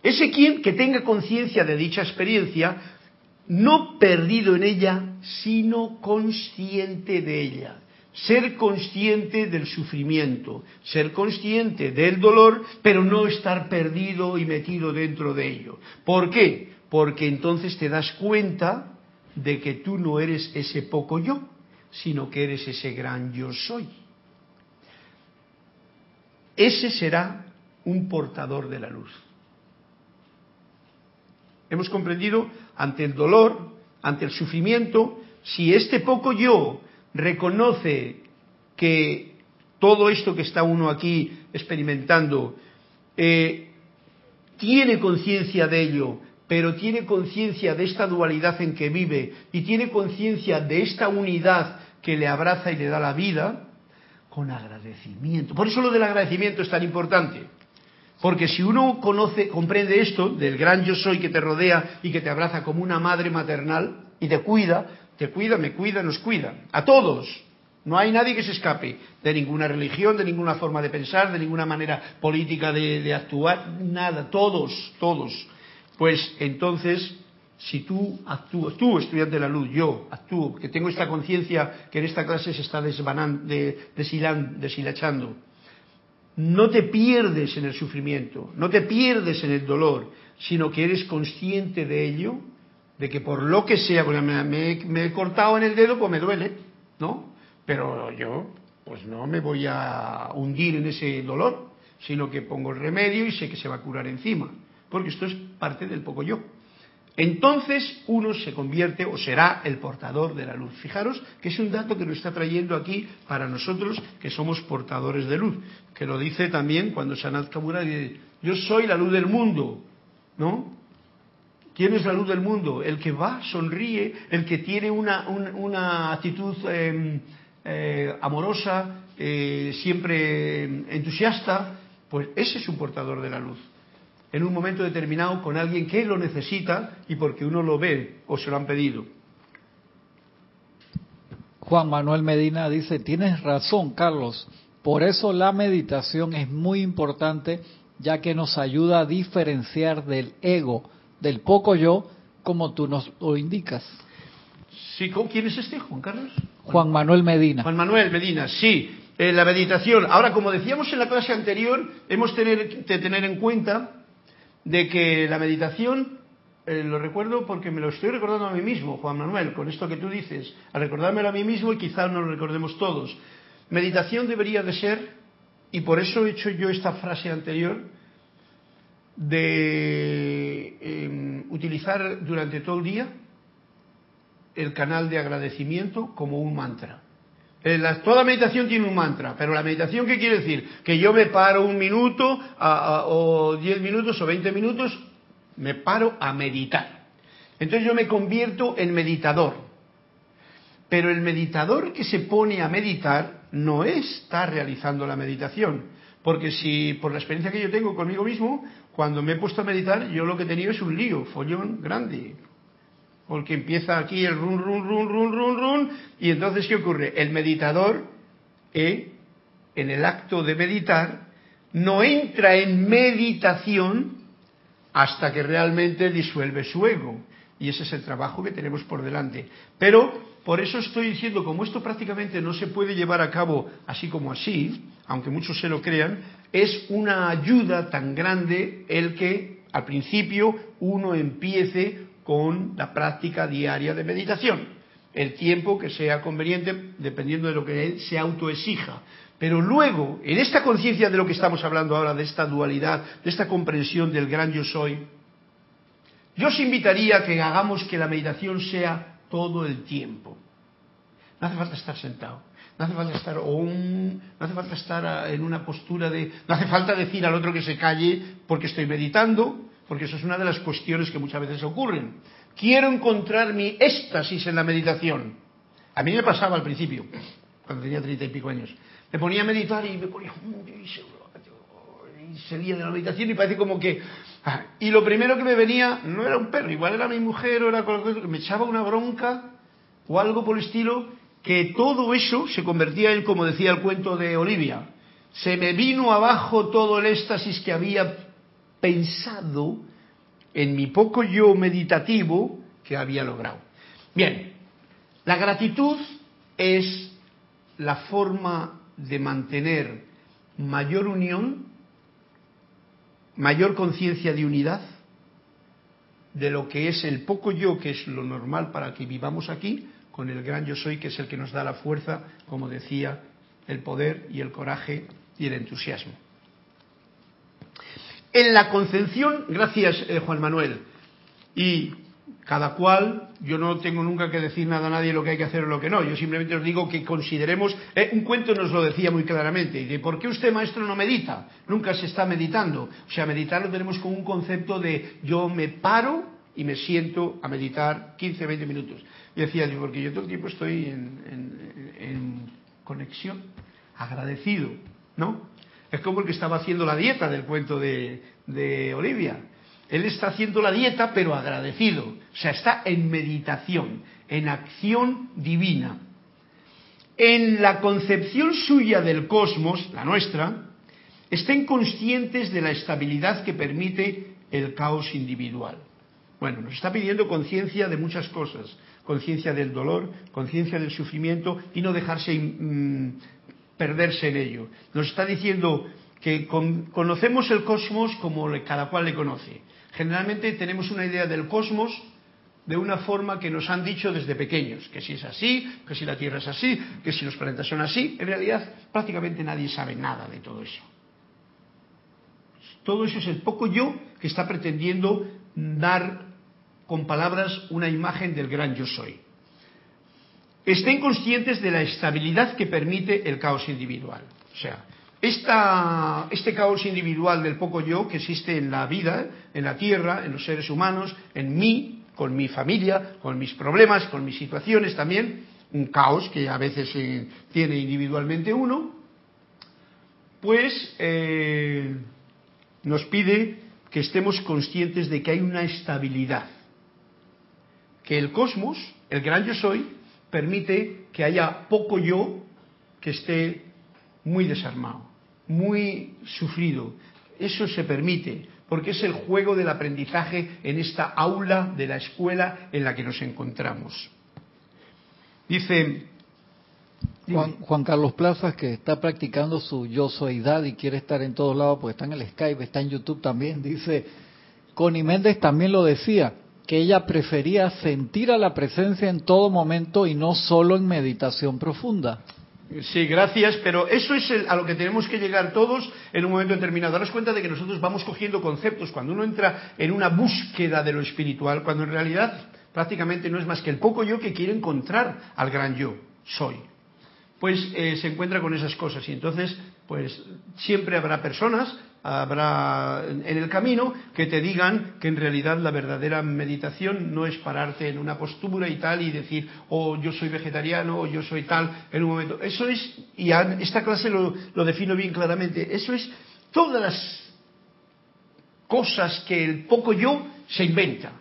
Ese quien que tenga conciencia de dicha experiencia, no perdido en ella, sino consciente de ella. Ser consciente del sufrimiento, ser consciente del dolor, pero no estar perdido y metido dentro de ello. ¿Por qué? Porque entonces te das cuenta de que tú no eres ese poco yo, sino que eres ese gran yo soy. Ese será un portador de la luz. Hemos comprendido ante el dolor, ante el sufrimiento, si este poco yo reconoce que todo esto que está uno aquí experimentando eh, tiene conciencia de ello, pero tiene conciencia de esta dualidad en que vive y tiene conciencia de esta unidad que le abraza y le da la vida, con agradecimiento. Por eso lo del agradecimiento es tan importante. Porque si uno conoce, comprende esto del gran yo soy que te rodea y que te abraza como una madre maternal y te cuida, te cuida, me cuida, nos cuida. A todos. No hay nadie que se escape de ninguna religión, de ninguna forma de pensar, de ninguna manera política de, actuar, nada. Todos, todos. Pues entonces, si tú actúas, tú estudiante de la luz, yo actúo, que tengo esta conciencia que en esta clase se está desvanando, deshilachando no te pierdes en el sufrimiento, no te pierdes en el dolor, sino que eres consciente de ello, de que por lo que sea, porque me, he cortado en el dedo, pues me duele, ¿no? Pero yo, pues no me voy a hundir en ese dolor, sino que pongo el remedio y sé que se va a curar encima, porque esto es parte del poco yo entonces uno se convierte o será el portador de la luz. Fijaros que es un dato que nos está trayendo aquí para nosotros que somos portadores de luz, que lo dice también cuando Sanat Kamura dice, yo soy la luz del mundo, ¿no? ¿Quién es la luz del mundo? El que va, sonríe, el que tiene una, actitud em, eh, amorosa, eh, siempre entusiasta, pues ese es un portador de la luz en un momento determinado con alguien que lo necesita y porque uno lo ve o se lo han pedido. Juan Manuel Medina dice, tienes razón, Carlos. Por eso la meditación es muy importante, ya que nos ayuda a diferenciar del ego, del poco yo, como tú nos lo indicas. Sí, ¿quién es este, Juan Carlos? Juan Manuel Medina. Juan Manuel Medina, sí. Eh, la meditación. Ahora, como decíamos en la clase anterior, hemos tener, de tener en cuenta de que la meditación, eh, lo recuerdo porque me lo estoy recordando a mí mismo, Juan Manuel, con esto que tú dices, a recordármelo a mí mismo y quizás nos lo recordemos todos. Meditación debería de ser, y por eso he hecho yo esta frase anterior, de em, utilizar durante todo el día el canal de agradecimiento como un mantra. Eh, toda meditación tiene un mantra, pero la meditación, ¿qué quiere decir? Que yo me paro un minuto o diez minutos o veinte minutos, me paro a meditar. Entonces yo me convierto en meditador. Pero el meditador que se pone a meditar no está realizando la meditación. Porque si, por la experiencia que yo tengo conmigo mismo, cuando me he puesto a meditar, yo lo que he tenido es un lío, follón grande, porque empieza aquí el run, run, run, run, y entonces ¿qué ocurre? El meditador, eh, en el acto de meditar, no entra en meditación hasta que realmente disuelve su ego. Y ese es el trabajo que tenemos por delante. Pero por eso estoy diciendo, como esto prácticamente no se puede llevar a cabo así como así, aunque muchos se lo crean, es una ayuda tan grande el que al principio uno empiece con la práctica diaria de meditación, el tiempo que sea conveniente dependiendo de lo que él se autoexija. Pero luego, en esta conciencia de lo que estamos hablando ahora, de esta dualidad, de esta comprensión del gran yo soy, yo os invitaría a que hagamos que la meditación sea todo el tiempo. No hace falta estar sentado, no hace falta estar no hace falta estar en una postura de, no hace falta decir al otro que se calle porque estoy meditando, porque eso es una de las cuestiones que muchas veces ocurren. Quiero encontrar mi éxtasis en la meditación. A mí me pasaba al principio, cuando tenía treinta y pico años. Me ponía a meditar y me ponía y salía de la meditación y parece como que ah, y lo primero que me venía no era un perro igual era mi mujer o era me echaba una bronca o algo por el estilo que todo eso se convertía en como decía el cuento de Olivia se me vino abajo todo el éxtasis que había pensado en mi poco yo meditativo que había logrado. Bien, la gratitud es la forma de mantener mayor unión, mayor conciencia de unidad de lo que es el poco yo, que es lo normal para que vivamos aquí, con el gran yo soy, que es el que nos da la fuerza, como decía, el poder y el coraje y el entusiasmo. En la concepción, gracias eh, Juan Manuel, y cada cual, yo no tengo nunca que decir nada a nadie lo que hay que hacer o lo que no, yo simplemente os digo que consideremos, eh, un cuento nos lo decía muy claramente, de por qué usted maestro no medita, nunca se está meditando, o sea, meditar lo tenemos con un concepto de yo me paro y me siento a meditar 15, 20 minutos. Y decía, porque yo todo el tiempo estoy en conexión, agradecido, ¿no? Es como el que estaba haciendo la dieta del cuento de, Olivia. Él está haciendo la dieta, pero agradecido. O sea, está en meditación, en acción divina. En la concepción suya del cosmos, la nuestra, estén conscientes de la estabilidad que permite el caos individual. Bueno, nos está pidiendo conciencia de muchas cosas, conciencia del dolor, conciencia del sufrimiento y no dejarse mm, perderse en ello. Nos está diciendo que conocemos el cosmos como cada cual le conoce. Generalmente tenemos una idea del cosmos de una forma que nos han dicho desde pequeños, que si es así, que si la Tierra es así, que si los planetas son así. En realidad prácticamente nadie sabe nada de todo eso. Todo eso es el poco yo que está pretendiendo dar con palabras una imagen del gran yo soy estén conscientes de la estabilidad que permite el caos individual. O sea, este caos individual del poco yo que existe en la vida, en la tierra, en los seres humanos, en mí, con mi familia, con mis problemas, con mis situaciones también, un caos que a veces tiene individualmente uno, pues eh, nos pide que estemos conscientes de que hay una estabilidad, que el cosmos, el gran yo soy, permite que haya poco yo que esté muy desarmado, muy sufrido. Eso se permite, porque es el juego del aprendizaje en esta aula de la escuela en la que nos encontramos. Dice Juan, Carlos Plazas, que está practicando su yo soydad y quiere estar en todos lados, porque está en el Skype, está en YouTube también, dice, Connie Méndez también lo decía, que ella prefería sentir a la presencia en todo momento y no solo en meditación profunda. Sí, gracias, pero eso es a lo que tenemos que llegar todos en un momento determinado. Daros cuenta de que nosotros vamos cogiendo conceptos cuando uno entra en una búsqueda de lo espiritual, cuando en realidad prácticamente no es más que el poco yo que quiere encontrar al gran yo, soy. Pues eh, se encuentra con esas cosas y entonces, pues siempre habrá personas habrá en el camino que te digan que en realidad la verdadera meditación no es pararte en una postura y tal y decir, oh, yo soy vegetariano o yo soy tal en un momento. Eso es, y esta clase lo, lo defino bien claramente, eso es todas las cosas que el poco yo se inventa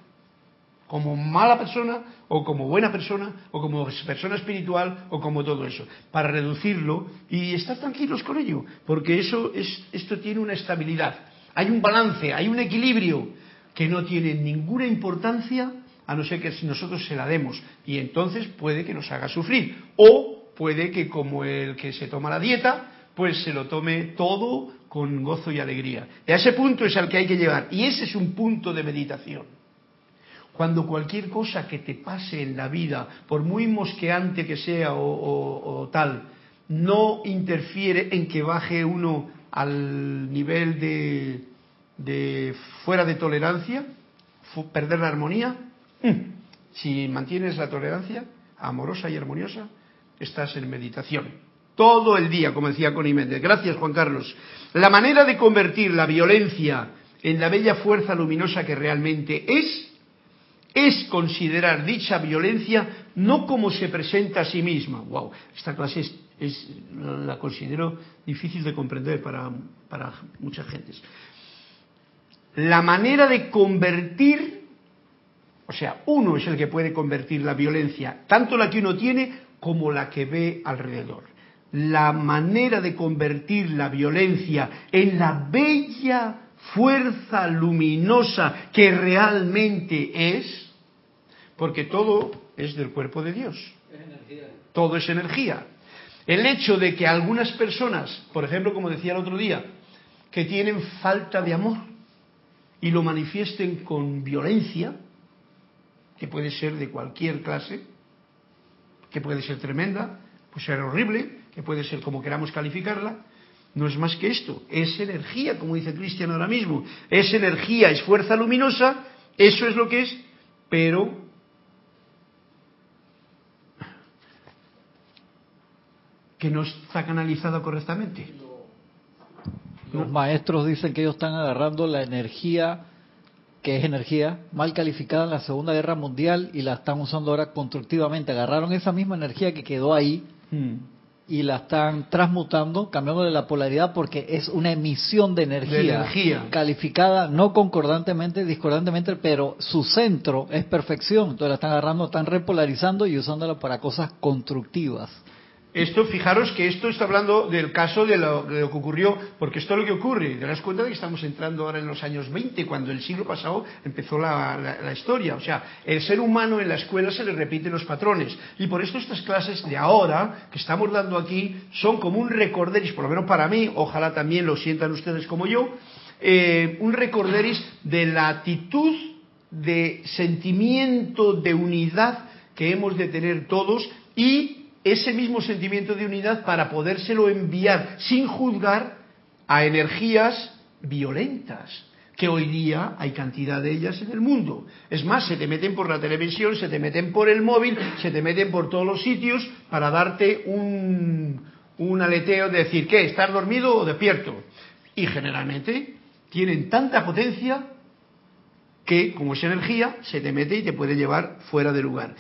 como mala persona o como buena persona o como persona espiritual o como todo eso, para reducirlo y estar tranquilos con ello, porque eso es, esto tiene una estabilidad, hay un balance, hay un equilibrio que no tiene ninguna importancia a no ser que nosotros se la demos y entonces puede que nos haga sufrir o puede que como el que se toma la dieta pues se lo tome todo con gozo y alegría. Y a ese punto es al que hay que llevar y ese es un punto de meditación cuando cualquier cosa que te pase en la vida, por muy mosqueante que sea o, tal, no interfiere en que baje uno al nivel de, de fuera de tolerancia, perder la armonía, mm. si mantienes la tolerancia amorosa y armoniosa, estás en meditación. Todo el día, como decía Connie Méndez. Gracias, Juan Carlos. La manera de convertir la violencia en la bella fuerza luminosa que realmente es, es considerar dicha violencia no como se presenta a sí misma. Wow, esta clase es, la considero difícil de comprender para, para muchas gentes. La manera de convertir, o sea, uno es el que puede convertir la violencia, tanto la que uno tiene como la que ve alrededor. La manera de convertir la violencia en la bella fuerza luminosa que realmente es, porque todo es del cuerpo de Dios. Todo es energía. El hecho de que algunas personas, por ejemplo, como decía el otro día, que tienen falta de amor y lo manifiesten con violencia, que puede ser de cualquier clase, que puede ser tremenda, puede ser horrible, que puede ser como queramos calificarla, no es más que esto, es energía, como dice Cristian ahora mismo, es energía, es fuerza luminosa, eso es lo que es, pero que no está canalizada correctamente. Los maestros dicen que ellos están agarrando la energía, que es energía mal calificada en la Segunda Guerra Mundial y la están usando ahora constructivamente. Agarraron esa misma energía que quedó ahí hmm. Y la están transmutando, cambiando de la polaridad porque es una emisión de energía, calificada no concordantemente, discordantemente, pero su centro es perfección. Entonces la están agarrando, están repolarizando y usándola para cosas constructivas. Esto, fijaros que esto está hablando del caso de lo, que ocurrió, porque esto es lo que ocurre. Te das cuenta de que estamos entrando ahora en los años 20, cuando el siglo pasado empezó la, historia. O sea, el ser humano en la escuela se le repiten los patrones. Y por esto estas clases de ahora, que estamos dando aquí, son como un recorderis, por lo menos para mí, ojalá también lo sientan ustedes como yo, eh, un recorderis de la actitud de sentimiento de unidad que hemos de tener todos y ese mismo sentimiento de unidad para podérselo enviar sin juzgar a energías violentas, que hoy día hay cantidad de ellas en el mundo. Es más, se te meten por la televisión, se te meten por el móvil, se te meten por todos los sitios para darte un, un aleteo de decir, ¿qué? ¿Estar dormido o despierto? Y generalmente tienen tanta potencia que, como es energía, se te mete y te puede llevar fuera de lugar.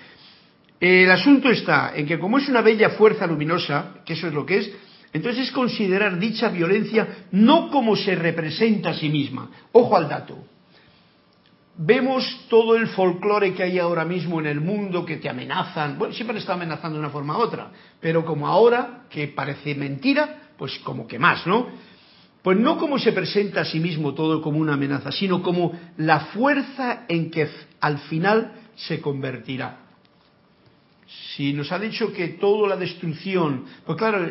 El asunto está en que como es una bella fuerza luminosa, que eso es lo que es, entonces es considerar dicha violencia no como se representa a sí misma. Ojo al dato. Vemos todo el folclore que hay ahora mismo en el mundo que te amenazan. Bueno, siempre está amenazando de una forma u otra, pero como ahora, que parece mentira, pues como que más, ¿no? Pues no como se presenta a sí mismo todo como una amenaza, sino como la fuerza en que al final se convertirá. Si nos ha dicho que toda la destrucción, pues claro,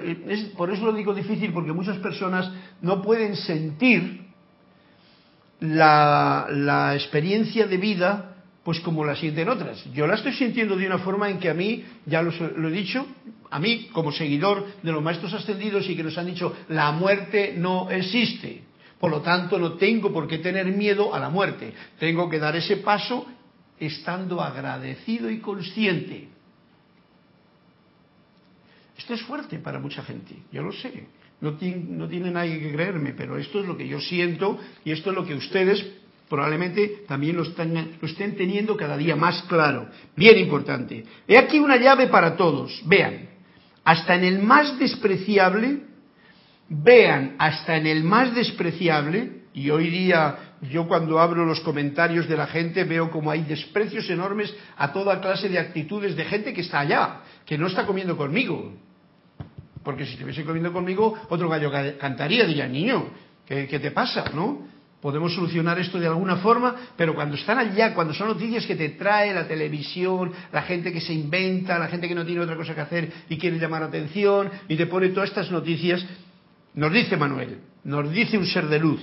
por eso lo digo difícil, porque muchas personas no pueden sentir la, experiencia de vida pues como la sienten otras. Yo la estoy sintiendo de una forma en que a mí, ya lo, he dicho, a mí como seguidor de los maestros ascendidos y que nos han dicho la muerte no existe. Por lo tanto, no tengo por qué tener miedo a la muerte. Tengo que dar ese paso estando agradecido y consciente. Es fuerte para mucha gente, yo lo sé. No tiene, nadie que creerme, pero esto es lo que yo siento y esto es lo que ustedes probablemente también lo, lo estén teniendo cada día más claro. Bien importante. He aquí una llave para todos. Vean, hasta en el más despreciable, vean, hasta en el más despreciable, y hoy día yo cuando abro los comentarios de la gente veo como hay desprecios enormes a toda clase de actitudes de gente que está allá, que no está comiendo conmigo. Porque si estuviese comiendo conmigo, otro gallo cantaría, diría, niño, ¿qué, te pasa? ¿No? Podemos solucionar esto de alguna forma, pero cuando están allá, cuando son noticias que te trae la televisión, la gente que se inventa, la gente que no tiene otra cosa que hacer y quiere llamar atención y te pone todas estas noticias, nos dice Manuel, nos dice un ser de luz,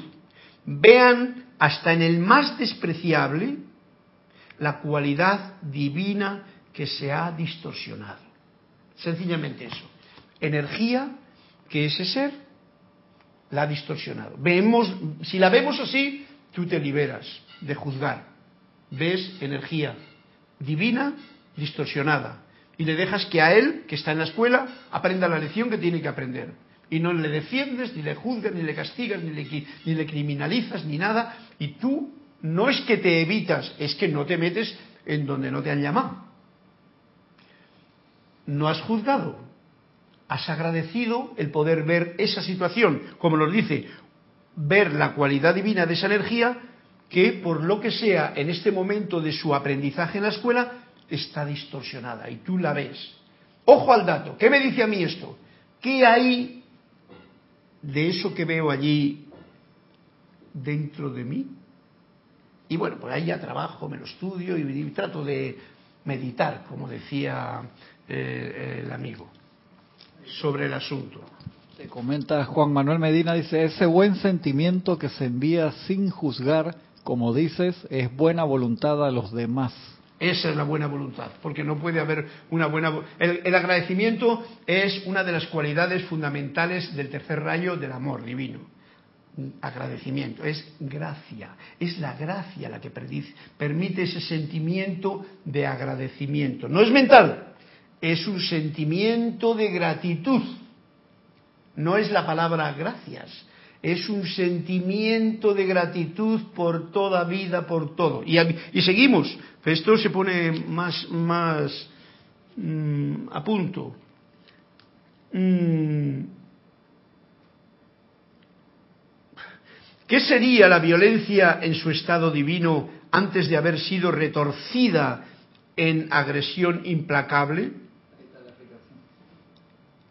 vean hasta en el más despreciable la cualidad divina que se ha distorsionado. Sencillamente eso energía que ese ser la ha distorsionado. Vemos, si la vemos así, tú te liberas de juzgar. Ves energía divina distorsionada y le dejas que a él, que está en la escuela, aprenda la lección que tiene que aprender. Y no le defiendes, ni le juzgas, ni le castigas, ni le, ni le criminalizas, ni nada. Y tú no es que te evitas, es que no te metes en donde no te han llamado. No has juzgado, has agradecido el poder ver esa situación, como nos dice, ver la cualidad divina de esa energía que por lo que sea en este momento de su aprendizaje en la escuela está distorsionada y tú la ves. Ojo al dato, ¿qué me dice a mí esto? ¿Qué hay de eso que veo allí dentro de mí? Y bueno, pues ahí ya trabajo, me lo estudio y, trato de meditar, como decía eh, el amigo, sobre el asunto. Te comenta Juan Manuel Medina, dice, ese buen sentimiento que se envía sin juzgar, como dices, es buena voluntad a los demás. Esa es la buena voluntad, porque no puede haber una buena... El, el, agradecimiento es una de las cualidades fundamentales del tercer rayo del amor divino. Agradecimiento, es gracia, es la gracia la que permite ese sentimiento de agradecimiento. No es mental, es un sentimiento de gratitud. No es la palabra gracias, es un sentimiento de gratitud por toda vida, por todo. Y, seguimos, esto se pone más, más mm, a punto. Mm. ¿Qué sería la violencia en su estado divino antes de haber sido retorcida en agresión implacable?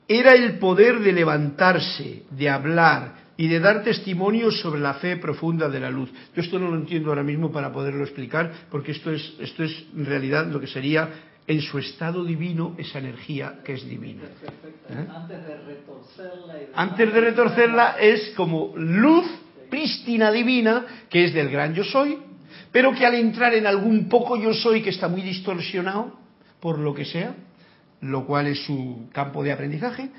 Era el poder de levantarse, de hablar, y de dar testimonio sobre la fe profunda de la luz. Yo esto no lo entiendo ahora mismo para poderlo explicar, porque esto es, esto es en realidad lo que sería en su estado divino esa energía que es divina. ¿Eh? Antes de retorcerla, es como luz prístina divina, que es del gran yo soy, pero que al entrar en algún poco yo soy que está muy distorsionado, por lo que sea, lo cual es su campo de aprendizaje,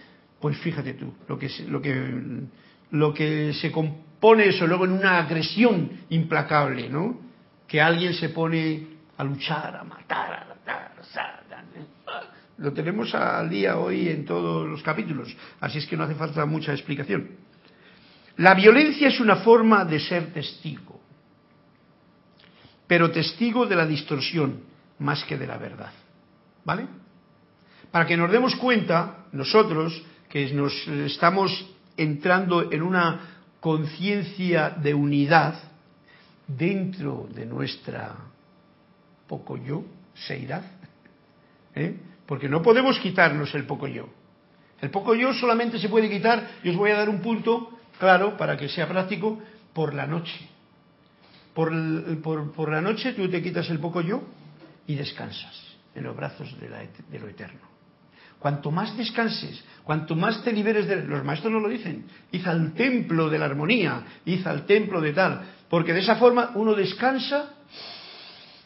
pues fíjate tú, lo que, lo que lo que se compone eso luego en una agresión implacable, ¿no? Que alguien se pone a luchar, a matar, a matar, lo tenemos al día hoy en todos los capítulos, así es que no hace falta mucha explicación. La violencia es una forma de ser testigo, pero testigo de la distorsión más que de la verdad. ¿Vale? Para que nos demos cuenta, nosotros, que nos estamos entrando en una conciencia de unidad dentro de nuestra poco yo, seidad, ¿eh? porque no podemos quitarnos el poco yo. El poco yo solamente se puede quitar, y os voy a dar un punto claro para que sea práctico, por la noche. Por, por, la noche tú te quitas el poco yo y descansas en los brazos de, de lo eterno. Cuanto más descanses, cuanto más te liberes de... Los maestros no lo dicen. Hiza al templo de la armonía, hiza al templo de tal. Porque de esa forma uno descansa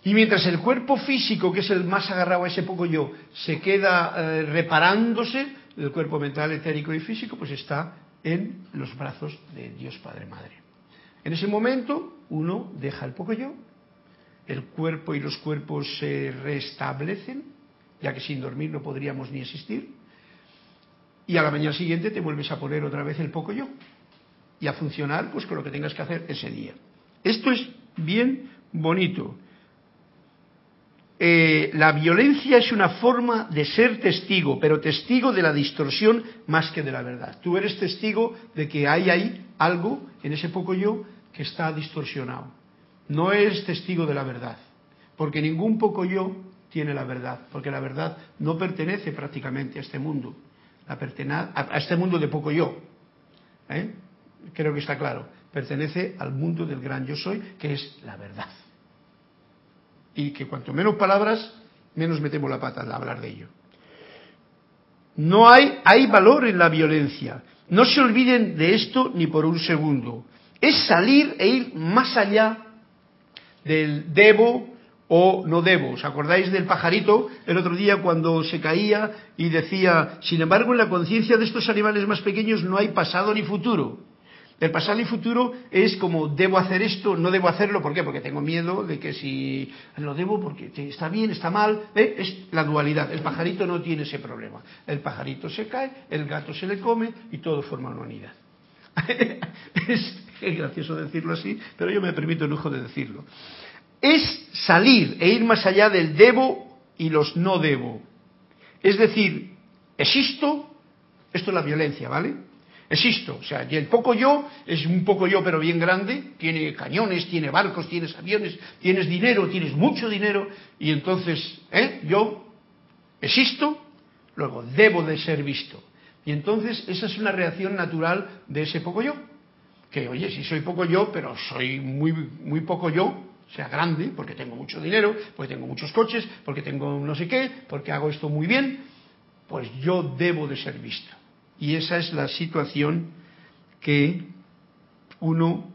y mientras el cuerpo físico, que es el más agarrado a ese poco yo, se queda eh, reparándose, el cuerpo mental, etérico y físico, pues está en los brazos de Dios Padre Madre. En ese momento uno deja el poco yo, el cuerpo y los cuerpos se restablecen ya que sin dormir no podríamos ni existir, y a la mañana siguiente te vuelves a poner otra vez el poco yo y a funcionar pues con lo que tengas que hacer ese día. Esto es bien bonito. Eh, la violencia es una forma de ser testigo, pero testigo de la distorsión más que de la verdad. Tú eres testigo de que hay ahí algo en ese poco yo que está distorsionado. No eres testigo de la verdad, porque ningún poco yo tiene la verdad, porque la verdad no pertenece prácticamente a este mundo, a, este mundo de poco yo. ¿eh? Creo que está claro. Pertenece al mundo del gran yo soy, que es la verdad. Y que cuanto menos palabras, menos metemos la pata al hablar de ello. No hay, hay valor en la violencia. No se olviden de esto ni por un segundo. Es salir e ir más allá del debo, o no debo. ¿Os acordáis del pajarito el otro día cuando se caía y decía, sin embargo, en la conciencia de estos animales más pequeños no hay pasado ni futuro? El pasado y futuro es como debo hacer esto, no debo hacerlo, ¿por qué? Porque tengo miedo de que si lo debo, porque está bien, está mal, ¿eh? es la dualidad. El pajarito no tiene ese problema. El pajarito se cae, el gato se le come y todo forma una unidad. (laughs) es, gracioso decirlo así, pero yo me permito el lujo de decirlo es salir e ir más allá del debo y los no debo. Es decir, existo, esto es la violencia, ¿vale? Existo, o sea, el poco yo es un poco yo pero bien grande, tiene cañones, tiene barcos, tienes aviones, tienes dinero, tienes mucho dinero, y entonces, ¿eh? Yo existo, luego debo de ser visto. Y entonces esa es una reacción natural de ese poco yo. que oye, si soy poco yo, pero soy muy, muy poco yo, sea grande, porque tengo mucho dinero, porque tengo muchos coches, porque tengo no sé qué, porque hago esto muy bien, pues yo debo de ser visto. Y esa es la situación que uno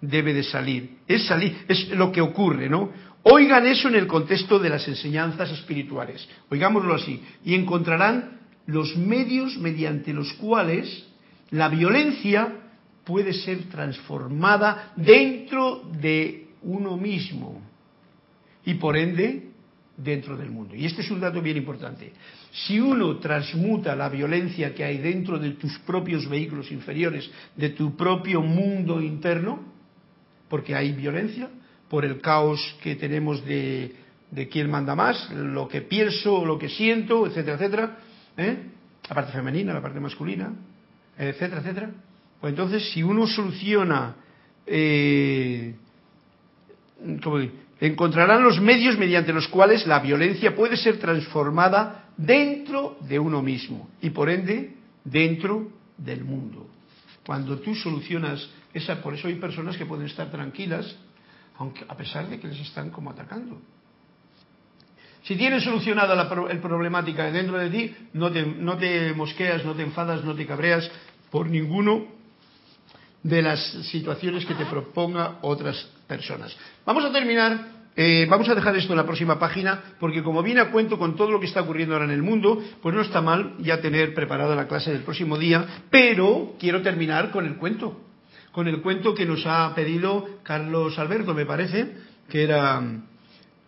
debe de salir. Es salir, es lo que ocurre, ¿no? Oigan eso en el contexto de las enseñanzas espirituales. Oigámoslo así. Y encontrarán los medios mediante los cuales la violencia puede ser transformada dentro de uno mismo y por ende dentro del mundo. Y este es un dato bien importante. Si uno transmuta la violencia que hay dentro de tus propios vehículos inferiores, de tu propio mundo interno, porque hay violencia, por el caos que tenemos de, de quién manda más, lo que pienso, lo que siento, etcétera, etcétera, ¿eh? la parte femenina, la parte masculina, etcétera, etcétera. Pues entonces, si uno soluciona, eh, encontrarán los medios mediante los cuales la violencia puede ser transformada dentro de uno mismo y por ende dentro del mundo. Cuando tú solucionas esa, por eso hay personas que pueden estar tranquilas, aunque a pesar de que les están como atacando. Si tienes solucionada la el problemática dentro de ti, no te, no te mosqueas, no te enfadas, no te cabreas por ninguno de las situaciones que te proponga otras personas. Vamos a terminar, eh, vamos a dejar esto en la próxima página, porque como viene a cuento con todo lo que está ocurriendo ahora en el mundo, pues no está mal ya tener preparada la clase del próximo día, pero quiero terminar con el cuento, con el cuento que nos ha pedido Carlos Alberto, me parece, que era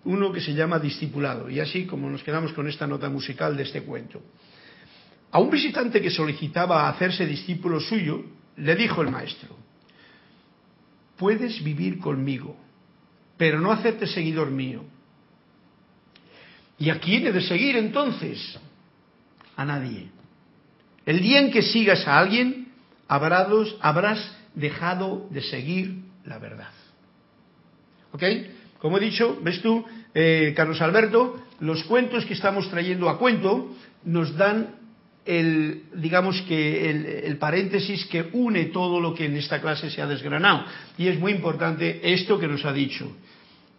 uno que se llama Discipulado, y así como nos quedamos con esta nota musical de este cuento. A un visitante que solicitaba hacerse discípulo suyo, le dijo el maestro, puedes vivir conmigo, pero no hacerte seguidor mío. ¿Y a quién he de seguir entonces? A nadie. El día en que sigas a alguien, habrás dejado de seguir la verdad. ¿Ok? Como he dicho, ves tú, eh, Carlos Alberto, los cuentos que estamos trayendo a cuento nos dan el, digamos que el, paréntesis que une todo lo que en esta clase se ha desgranado. Y es muy importante esto que nos ha dicho.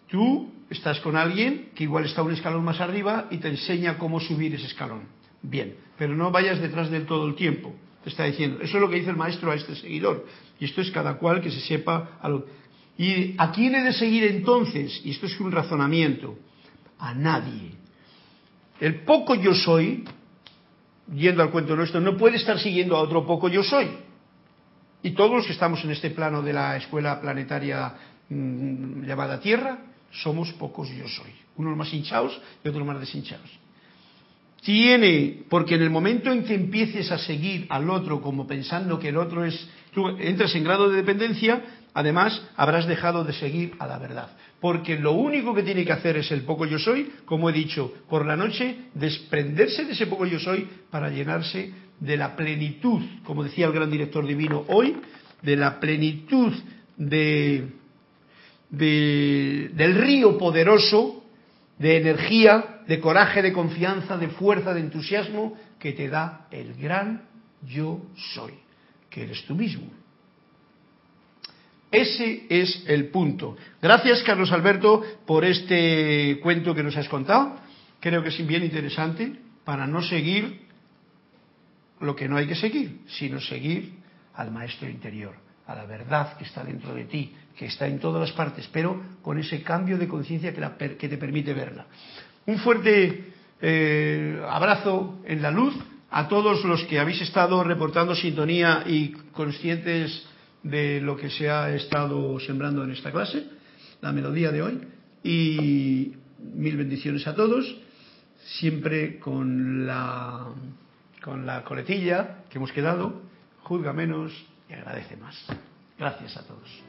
Tú estás con alguien que igual está un escalón más arriba y te enseña cómo subir ese escalón. Bien, pero no vayas detrás de él todo el tiempo. Te está diciendo. Eso es lo que dice el maestro a este seguidor. Y esto es cada cual que se sepa. A ¿Y a quién he de seguir entonces? Y esto es un razonamiento. A nadie. El poco yo soy, yendo al cuento nuestro, no puede estar siguiendo a otro poco yo soy. Y todos los que estamos en este plano de la escuela planetaria mm, llamada Tierra, somos pocos yo soy. Unos más hinchados y otros más deshinchados. Tiene, porque en el momento en que empieces a seguir al otro como pensando que el otro es, tú entras en grado de dependencia, Además, habrás dejado de seguir a la verdad. Porque lo único que tiene que hacer es el poco yo soy, como he dicho, por la noche, desprenderse de ese poco yo soy para llenarse de la plenitud, como decía el gran director divino hoy, de la plenitud de, del río poderoso de energía, de coraje, de confianza, de fuerza, de entusiasmo que te da el gran yo soy, que eres tú mismo. Ese es el punto. Gracias, Carlos Alberto, por este cuento que nos has contado. Creo que es bien interesante para no seguir lo que no hay que seguir, sino seguir al maestro interior, a la verdad que está dentro de ti, que está en todas las partes, pero con ese cambio de conciencia que, te permite verla. Un fuerte eh, abrazo en la luz a todos los que habéis estado reportando sintonía y conscientes de lo que se ha estado sembrando en esta clase, la melodía de hoy, y mil bendiciones a todos, siempre con la, con la coletilla que hemos quedado, juzga menos y agradece más. Gracias a todos.